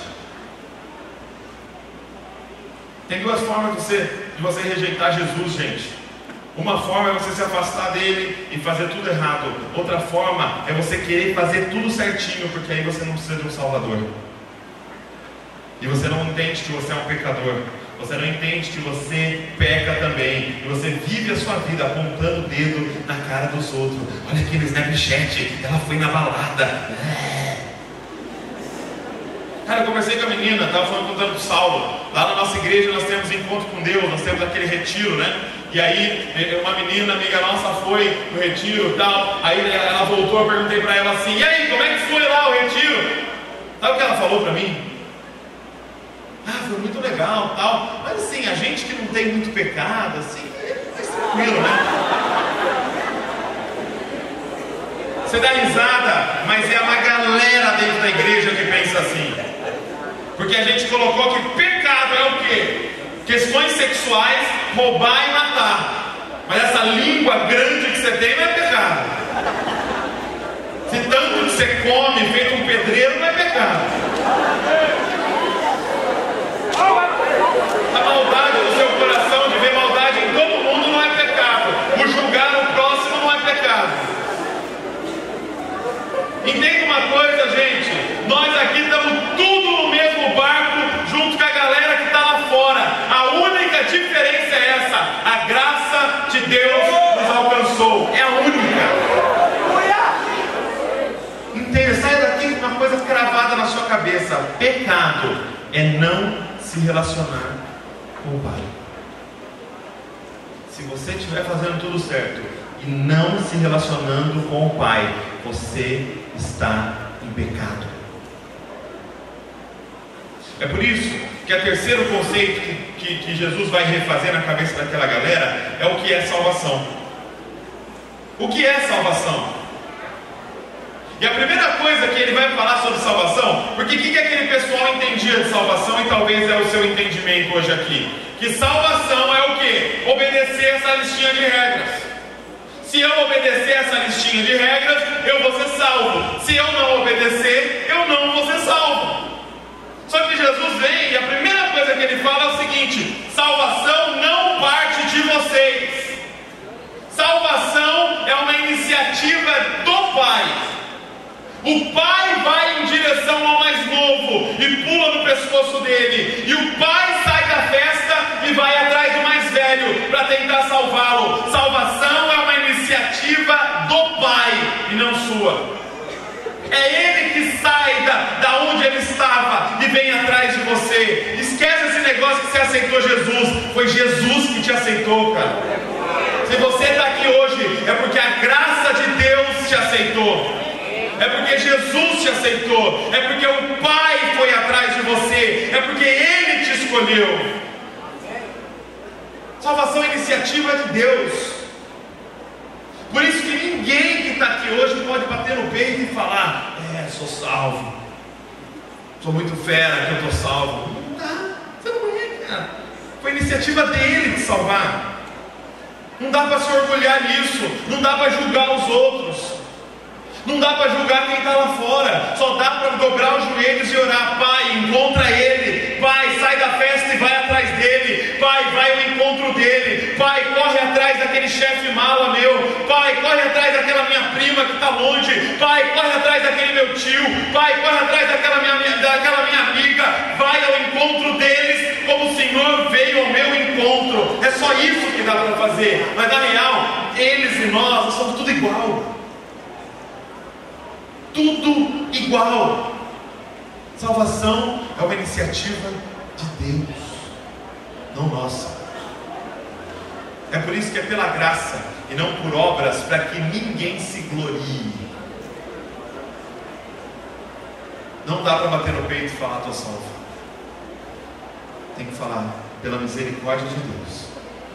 S2: Tem duas formas de você, de você rejeitar Jesus, gente. Uma forma é você se afastar dele e fazer tudo errado. Outra forma é você querer fazer tudo certinho, porque aí você não precisa de um Salvador. E você não entende que você é um pecador. Você não entende que você peca também. E você vive a sua vida apontando o dedo na cara dos outros. Olha aqui no Snapchat, ela foi na balada. Cara, eu conversei com a menina, estava falando contando do Saulo. Lá na nossa igreja nós temos encontro com Deus, nós temos aquele retiro, né? E aí uma menina, amiga nossa, foi no retiro e tal. Aí ela voltou, eu perguntei para ela assim, e aí, como é que foi lá o retiro? Sabe o que ela falou para mim? Ah, foi muito legal, tal. Mas assim, a gente que não tem muito pecado, assim, é mais tranquilo, né? Você dá risada, mas é uma galera dentro da igreja que pensa assim. Porque a gente colocou que pecado é o quê? Questões sexuais, roubar e matar. Mas essa língua grande que você tem não é pecado. Se tanto que você come feito um pedreiro, não é pecado. A maldade do seu coração de ver maldade em todo mundo não é pecado. O julgar o próximo não é pecado. Entenda uma coisa, gente. Nós aqui estamos tudo no mesmo barco, junto com a galera que está lá fora. A única diferença é essa: a graça de Deus nos alcançou. É a única. Entenda, sai daqui com uma coisa cravada na sua cabeça: pecado é não se relacionar com o Pai. Se você estiver fazendo tudo certo e não se relacionando com o Pai, você está em pecado. É por isso que o terceiro conceito que, que, que, Jesus vai refazer na cabeça daquela galera é o que é salvação. O que é salvação? E a primeira coisa que ele vai falar sobre salvação, porque o que, que aquele pessoal entendia de salvação e talvez é o seu entendimento hoje aqui? Que salvação é o que? Obedecer essa listinha de regras. Se eu obedecer essa listinha de regras, eu vou ser salvo. Se eu não obedecer, eu não vou ser salvo. Só que Jesus vem e a primeira coisa que ele fala é o seguinte: salvação não parte de vocês. Salvação é uma iniciativa do Pai. O pai vai em direção ao mais novo e pula no pescoço dele. E o pai sai da festa e vai atrás do mais velho para tentar salvá-lo. Salvação é uma iniciativa do pai e não sua. É ele que sai da, da onde ele estava e vem atrás de você. Esquece esse negócio que você aceitou Jesus. Foi Jesus que te aceitou, cara. Se você está aqui hoje, é porque a graça de Deus te aceitou é porque Jesus te aceitou, é porque o Pai foi atrás de você, é porque Ele te escolheu. Salvação é iniciativa de Deus. Por isso que ninguém que está aqui hoje pode bater no peito e falar: É, sou salvo. Sou muito fera que eu estou salvo. Não dá, você não é, cara. Foi iniciativa dele te salvar. Não dá para se orgulhar nisso, não dá para julgar os outros. Não dá para julgar quem está lá fora, só dá para dobrar os joelhos e orar. Pai, encontra ele. Pai, sai da festa e vai atrás dele. Pai, vai ao encontro dele. Pai, corre atrás daquele chefe mala meu. Pai, corre atrás daquela minha prima que está longe. Pai, corre atrás daquele meu tio. Pai, corre atrás daquela minha, daquela minha amiga. Vai ao encontro deles como o Senhor veio ao meu encontro. É só isso que dá para fazer. Mas na real, eles e nós somos tudo igual tudo igual. Salvação é uma iniciativa de Deus, não nossa. É por isso que é pela graça e não por obras, para que ninguém se glorie. Não dá para bater no peito e falar, estou salvo. Tem que falar, pela misericórdia de Deus,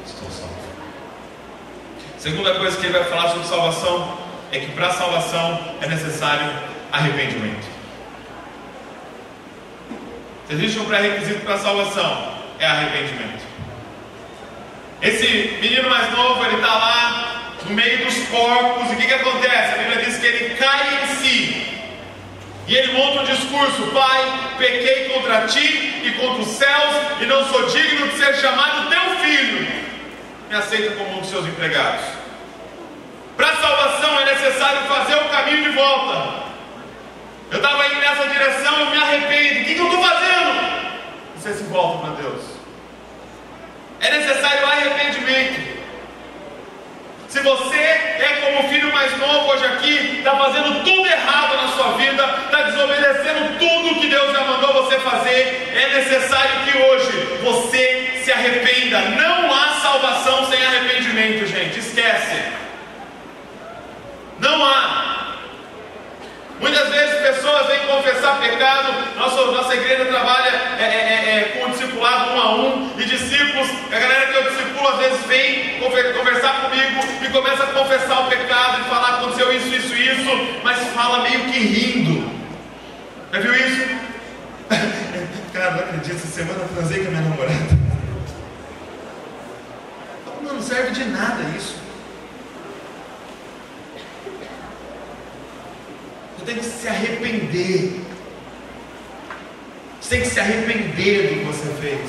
S2: estou salvo. Segunda coisa que ele vai falar sobre salvação é que para salvação é necessário arrependimento. Existe um pré-requisito para salvação, é arrependimento. Esse menino mais novo, ele está lá no meio dos porcos, e o que, que acontece? A Bíblia diz que ele cai em si. E ele monta um discurso: Pai, pequei contra ti e contra os céus, e não sou digno de ser chamado teu filho. Me aceita como um dos seus empregados. Para a salvação é necessário fazer o caminho de volta. Eu estava indo nessa direção, eu me arrependo. O que, que eu estou fazendo? Você se volta para Deus. É necessário arrependimento. Se você é como filho mais novo hoje aqui, está fazendo tudo errado na sua vida, está desobedecendo tudo que Deus já mandou você fazer, é necessário que hoje você se arrependa. Não há salvação sem arrependimento, gente. Esquece. Não há. Muitas vezes pessoas vêm confessar pecado, nossa, nossa igreja trabalha é, é, é, é com discipulado um a um, e discípulos, a galera que eu discipulo às vezes vem conversar comigo e começa a confessar o pecado e falar aconteceu isso, isso, isso, mas fala meio que rindo. Já viu isso? Cara, não acredito, essa semana eu transei com a minha namorada. Não serve de nada isso. Tem que se arrepender. Você tem que se arrepender do que você fez.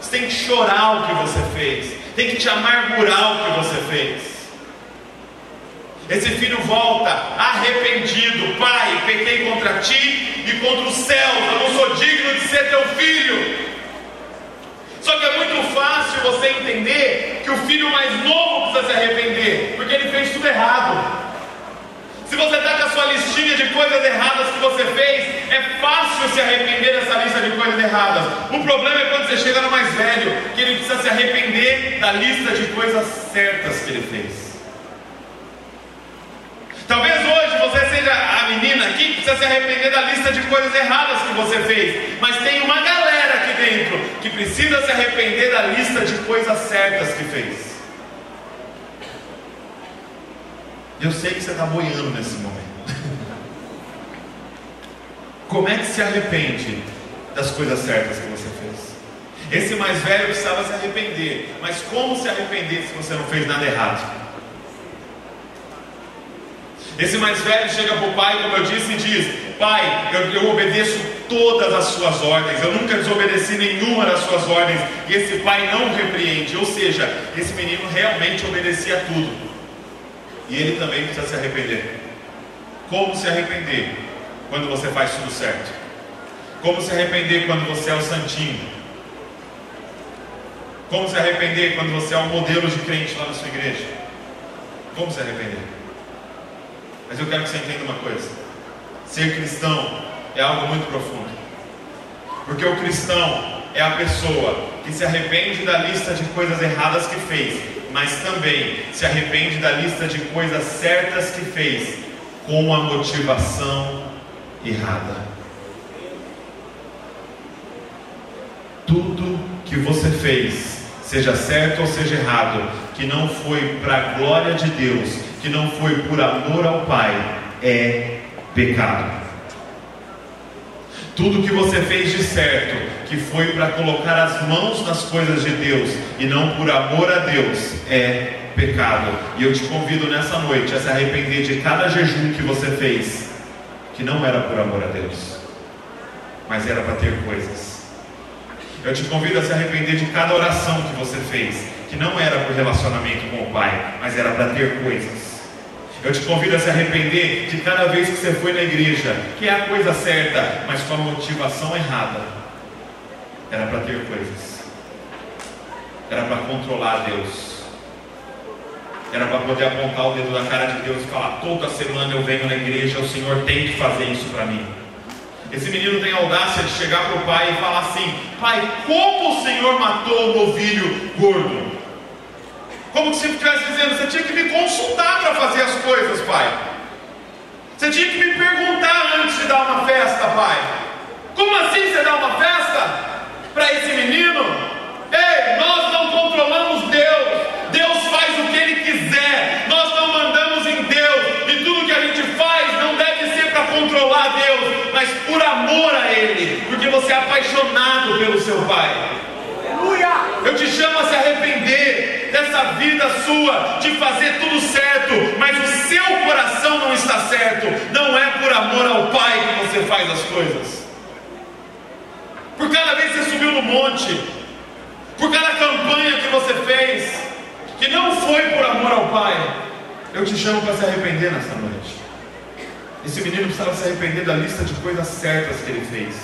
S2: Você tem que chorar o que você fez. Tem que te amargurar o que você fez. Esse filho volta arrependido, pai, pequei contra ti e contra os céus, eu não sou digno de ser teu filho. Só que é muito fácil você entender que o filho mais novo precisa se arrepender, porque ele fez tudo errado. Se você está com a sua listinha de coisas erradas que você fez, é fácil se arrepender dessa lista de coisas erradas. O problema é quando você chega no mais velho, que ele precisa se arrepender da lista de coisas certas que ele fez. Talvez hoje você seja a menina aqui que precisa se arrepender da lista de coisas erradas que você fez, mas tem uma galera aqui dentro que precisa se arrepender da lista de coisas certas que fez. Eu sei que você está boiando nesse momento. Como é que se arrepende das coisas certas que você fez? Esse mais velho precisava se arrepender, mas como se arrepender se você não fez nada errado? Esse mais velho chega para o pai, como eu disse, e diz: Pai, eu, eu, obedeço todas as suas ordens, eu nunca desobedeci nenhuma das suas ordens. E esse pai não repreende, ou seja, esse menino realmente obedecia tudo. E ele também precisa se arrepender. Como se arrepender quando você faz tudo certo? Como se arrepender quando você é o santinho? Como se arrepender quando você é o modelo de crente lá na sua igreja? Como se arrepender? Mas eu quero que você entenda uma coisa: ser cristão é algo muito profundo. Porque o cristão é a pessoa que se arrepende da lista de coisas erradas que fez, mas também se arrepende da lista de coisas certas que fez, com a motivação errada. Tudo que você fez, seja certo ou seja errado, que não foi para a glória de Deus, que não foi por amor ao Pai, é pecado. Tudo que você fez de certo, que foi para colocar as mãos nas coisas de Deus e não por amor a Deus, é pecado. E eu te convido nessa noite a se arrepender de cada jejum que você fez, que não era por amor a Deus, mas era para ter coisas. Eu te convido a se arrepender de cada oração que você fez, que não era por relacionamento com o Pai, mas era para ter coisas. Eu te convido a se arrepender de cada vez que você foi na igreja, que é a coisa certa, mas com a motivação errada. Era para ter coisas, era para controlar Deus, era para poder apontar o dedo na cara de Deus e falar: toda semana eu venho na igreja, o Senhor tem que fazer isso para mim. Esse menino tem audácia de chegar para o pai e falar assim: Pai, como o Senhor matou o novilho gordo? Como se estivesse dizendo, você tinha que me consultar para fazer as coisas, pai. Você tinha que me perguntar antes de dar uma festa, pai. Como assim você dá uma festa para esse menino? Ei, nós não controlamos Deus. Deus faz o que Ele quiser. Nós não mandamos em Deus. E tudo que a gente faz não deve ser para controlar Deus, mas por amor a Ele, porque você é apaixonado pelo seu Pai. Eu te chamo a se arrepender dessa vida sua, de fazer tudo certo, mas o seu coração não está certo. Não é por amor ao Pai que você faz as coisas. Por cada vez que você subiu no monte, por cada campanha que você fez, que não foi por amor ao Pai, eu te chamo para se arrepender nessa noite. Esse menino precisava se arrepender da lista de coisas certas que ele fez,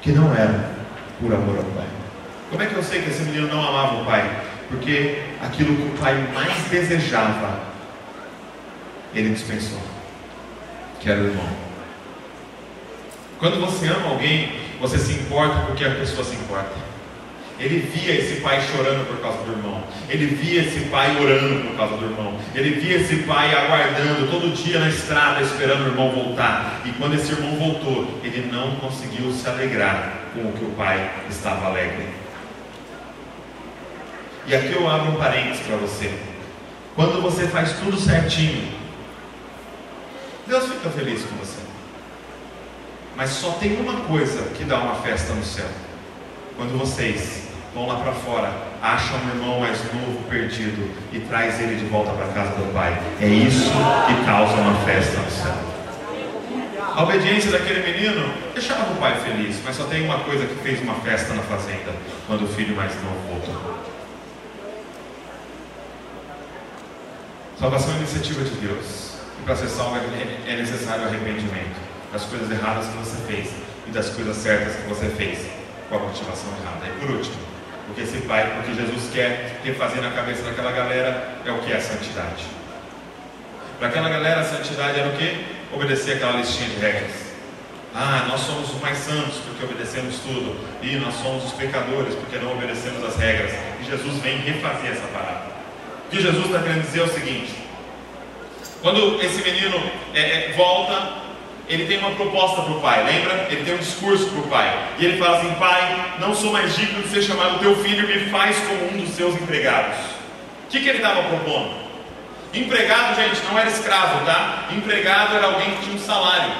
S2: que não era por amor ao Pai. Como é que eu sei que esse menino não amava o pai? Porque aquilo que o pai mais desejava, ele dispensou, que era o irmão. Quando você ama alguém, você se importa porque a pessoa se importa. Ele via esse pai chorando por causa do irmão. Ele via esse pai orando por causa do irmão. Ele via esse pai aguardando todo dia na estrada, esperando o irmão voltar. E quando esse irmão voltou, ele não conseguiu se alegrar com o que o pai estava alegre. E aqui eu abro um parênteses para você. Quando você faz tudo certinho, Deus fica feliz com você. Mas só tem uma coisa que dá uma festa no céu. Quando vocês vão lá para fora, acham um irmão mais novo perdido e traz ele de volta para casa do pai. É isso que causa uma festa no céu. A obediência daquele menino deixava o pai feliz, mas só tem uma coisa que fez uma festa na fazenda, quando o filho mais novo voltou. Salvação é iniciativa de Deus. E para ser salvo é, é necessário arrependimento das coisas erradas que você fez e das coisas certas que você fez com a motivação errada. E por último, porque esse pai, porque Jesus quer refazer na cabeça daquela galera é o que é a santidade. Para aquela galera, a santidade era o que? Obedecer aquela listinha de regras. Ah, nós somos os mais santos porque obedecemos tudo. E nós somos os pecadores porque não obedecemos as regras. E Jesus vem refazer essa parada. O que Jesus está querendo dizer é o seguinte: quando esse menino é, é, volta ele tem uma proposta para o pai, lembra? Ele tem um discurso para o pai. E ele fala assim: Pai, não sou mais digno de ser chamado teu filho, me faz como um dos seus empregados. O que, que ele estava propondo? Empregado, gente, não era escravo, tá? Empregado era alguém que tinha um salário.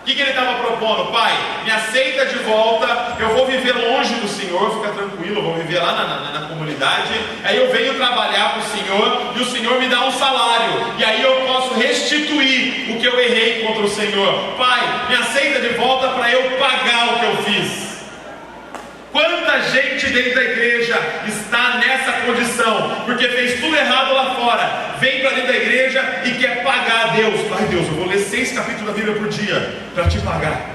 S2: O que, que ele estava propondo? Pai, me aceita de volta, eu vou viver longe do Senhor, fica tranquilo, eu vou viver lá na, na, na comunidade, aí eu venho trabalhar para o Senhor e o Senhor me dá um salário, e aí eu posso restituir o que eu errei contra o Senhor. Pai, me aceita de volta para eu pagar o que eu fiz. Quanta gente dentro da igreja está nessa condição, porque fez tudo errado lá fora, vem para dentro da igreja e quer pagar a Deus. Ai Deus, eu vou ler seis capítulos da Bíblia por dia para te pagar.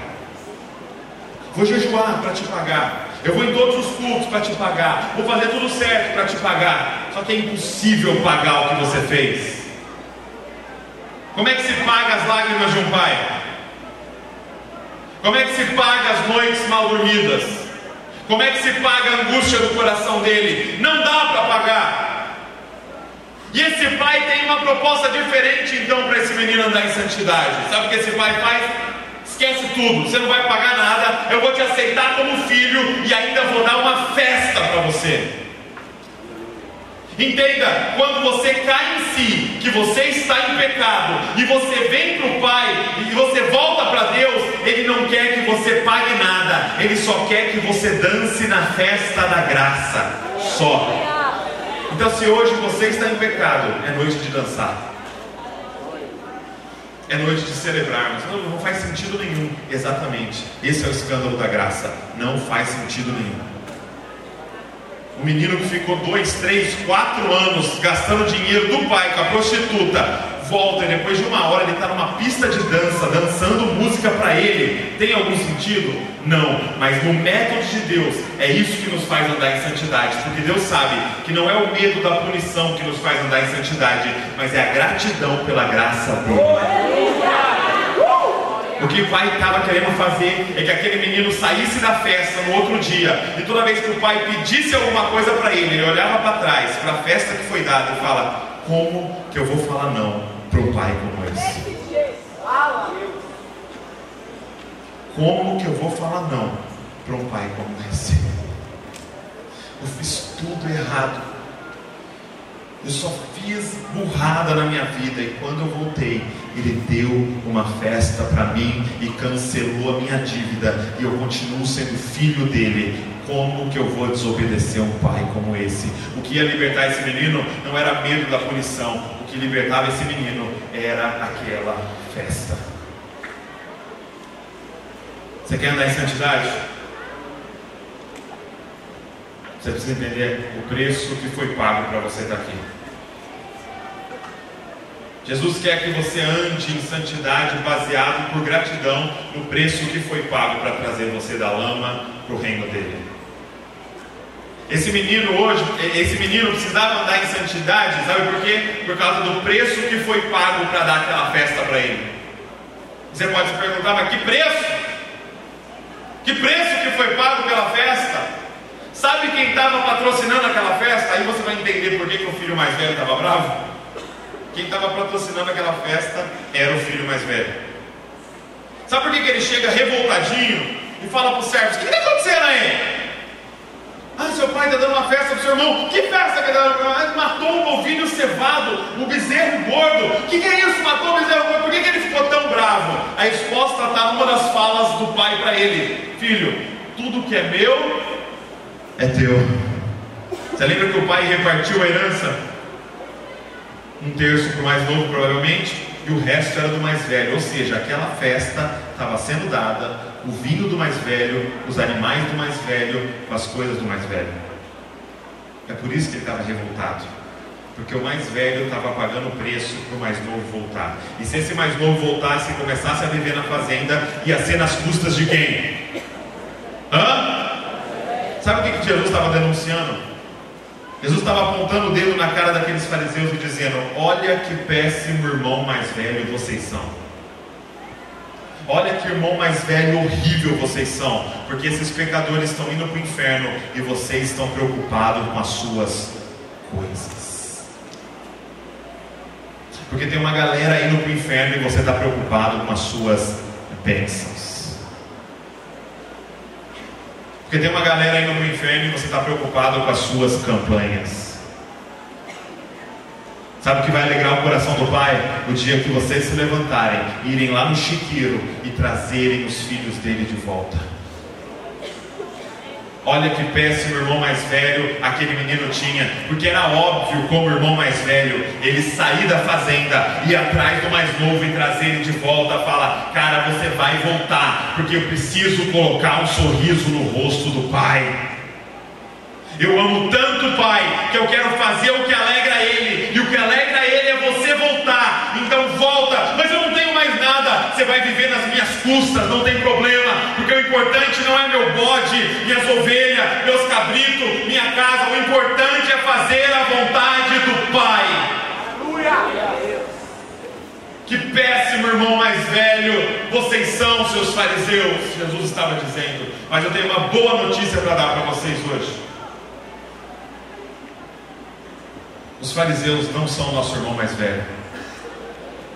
S2: Vou jejuar para te pagar. Eu vou em todos os cultos para te pagar. Vou fazer tudo certo para te pagar. Só que é impossível pagar o que você fez. Como é que se paga as lágrimas de um pai? Como é que se paga as noites mal dormidas? Como é que se paga a angústia do coração dele? Não dá para pagar. E esse pai tem uma proposta diferente então para esse menino andar em santidade. Sabe o que esse pai faz? Esquece tudo, você não vai pagar nada, eu vou te aceitar como filho e ainda vou dar uma festa para você. Entenda, quando você cai em si, que você está em pecado, e você vem para o Pai, quer que você pague nada, Ele só quer que você dance na festa da graça, só. Então, se hoje você está em pecado, é noite de dançar, é noite de celebrarmos. Não, não faz sentido nenhum, exatamente. Esse é o escândalo da graça, não faz sentido nenhum. Um menino que ficou dois, três, quatro anos gastando dinheiro do pai com a prostituta, volta e depois de uma hora ele está numa pista de dança, dançando música para ele. Tem algum sentido? Não, mas no método de Deus é isso que nos faz andar em santidade, porque Deus sabe que não é o medo da punição que nos faz andar em santidade, mas é a gratidão pela graça dele. O que o pai estava querendo fazer é que aquele menino saísse da festa no outro dia e toda vez que o pai pedisse alguma coisa para ele, ele olhava para trás, para a festa que foi dada e fala: Como que eu vou falar não para um pai como esse? Como que eu vou falar não para um pai como esse? Eu fiz tudo errado. Eu só fiz burrada na minha vida e quando eu voltei, ele deu uma festa para mim e cancelou a minha dívida e eu continuo sendo filho dele. Como que eu vou desobedecer um pai como esse? O que ia libertar esse menino não era medo da punição, que libertava esse menino era aquela festa. Você quer andar em santidade? Você precisa entender o preço que foi pago para você estar aqui. Jesus quer que você ande em santidade baseado por gratidão no preço que foi pago para trazer você da lama para o reino dele. Esse menino hoje, esse menino precisava andar em santidade, sabe por quê? Por causa do preço que foi pago para dar aquela festa para ele. Você pode se perguntar, mas que preço? Que preço que foi pago pela festa? Sabe quem estava patrocinando aquela festa? Aí você vai entender por que, que o filho mais velho estava bravo. Quem estava patrocinando aquela festa era o filho mais velho. Sabe por que, que ele chega revoltadinho e fala para os servos: O que está acontecendo aí? Ah, seu pai está dando uma festa para o seu irmão. Que festa que está dando? Matou um ovinho cevado, um bezerro gordo. O que, que, é isso? Matou um bezerro gordo. Por que, que ele ficou tão bravo? A resposta está numa das falas do pai para ele: Filho, tudo que é meu é teu. Você lembra que o pai repartiu a herança? Um terço para o mais novo, provavelmente, e o resto era do mais velho. Ou seja, aquela festa estava sendo dada, o vinho do mais velho, os animais do mais velho, as coisas do mais velho. É por isso que ele estava revoltado. Porque o mais velho estava pagando o preço para o mais novo voltar. E se esse mais novo voltasse e começasse a viver na fazenda, ia ser nas custas de quem? Hã? Sabe o que Jesus estava denunciando? Jesus estava apontando o dedo na cara daqueles fariseus e dizendo: Olha que péssimo irmão mais velho vocês são. Olha que irmão mais velho horrível vocês são, porque esses pecadores estão indo para o inferno e vocês estão preocupados com as suas coisas. Porque tem uma galera indo para o inferno e você está preocupado com as suas bênçãos. Porque tem uma galera indo para o inferno e você está preocupado com as suas campanhas. Sabe o que vai alegrar o coração do pai? O dia que vocês se levantarem, irem lá no chiqueiro e trazerem os filhos dele de volta. Olha que péssimo irmão mais velho aquele menino tinha, porque era óbvio como irmão mais velho, ele sair da fazenda, ir atrás do mais novo e trazer ele de volta, fala, cara, você vai voltar, porque eu preciso colocar um sorriso no rosto do pai. Eu amo tanto o Pai que eu quero fazer o que alegra Ele, e o que alegra Ele é você voltar. Então volta, mas eu não tenho mais nada. Você vai viver nas minhas custas, não tem problema, porque o importante não é meu bode, minhas ovelhas, meus cabritos, minha casa. O importante é fazer a vontade do Pai. Que péssimo irmão mais velho vocês são, seus fariseus. Jesus estava dizendo. Mas eu tenho uma boa notícia para dar para vocês hoje. Os fariseus não são o nosso irmão mais velho.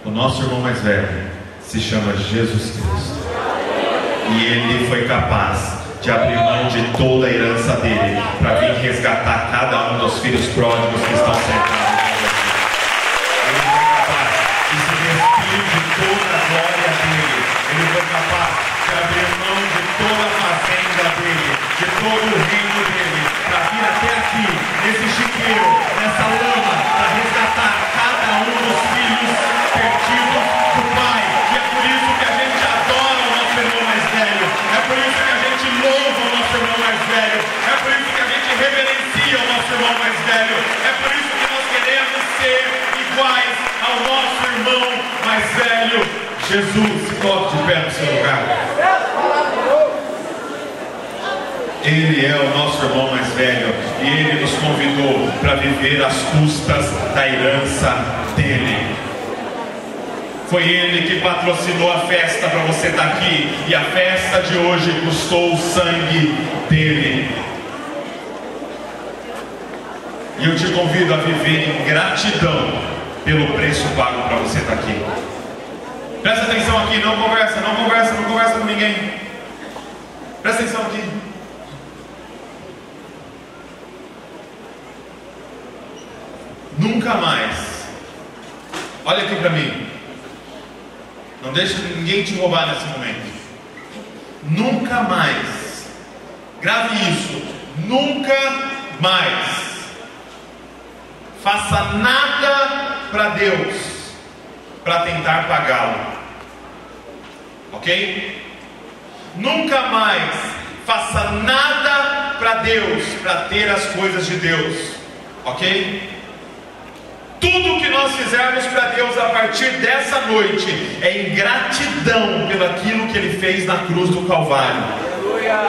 S2: O nosso irmão mais velho se chama Jesus Cristo. E ele foi capaz de abrir mão de toda a herança dele para vir resgatar cada um dos filhos pródigos que estão sentados. Ele foi capaz de se despir de toda a glória dele. Ele foi capaz de abrir mão de toda a fazenda dele, de todo o reino dele, para vir até aqui, nesse chiqueiro, nessa lama, velho. É por isso que nós queremos ser iguais ao nosso irmão mais velho. Jesus, coloque de pé no seu lugar. Ele é o nosso irmão mais velho e ele nos convidou para viver às custas da herança dele. Foi ele que patrocinou a festa para você estar aqui e a festa de hoje custou o sangue dele. E eu te convido a viver em gratidão pelo preço pago para você estar aqui. Presta atenção aqui, não conversa, não conversa, não conversa com ninguém. Presta atenção aqui. Nunca mais. Olha aqui para mim. Não deixe ninguém te roubar nesse momento. Nunca mais. Grave isso. Nunca mais. Faça nada para Deus para tentar pagá-lo. Ok? Nunca mais faça nada para Deus para ter as coisas de Deus. Ok? Tudo que nós fizermos para Deus a partir dessa noite é em gratidão pelo aquilo que Ele fez na cruz do Calvário.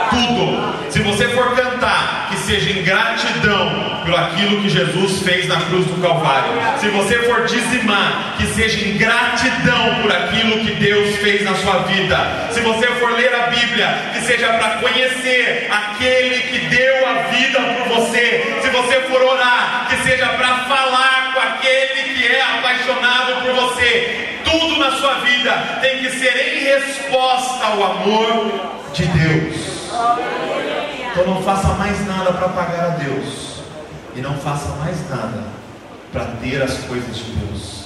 S2: Tudo. Se você for cantar seja em gratidão por aquilo que Jesus fez na cruz do Calvário. Se você for dizimar, que seja em gratidão por aquilo que Deus fez na sua vida. Se você for ler a Bíblia, que seja para conhecer aquele que deu a vida por você. Se você for orar, que seja para falar com aquele que é apaixonado por você. Tudo na sua vida tem que ser em resposta ao amor de Deus. Então não faça mais nada para pagar a Deus. E não faça mais nada para ter as coisas de Deus.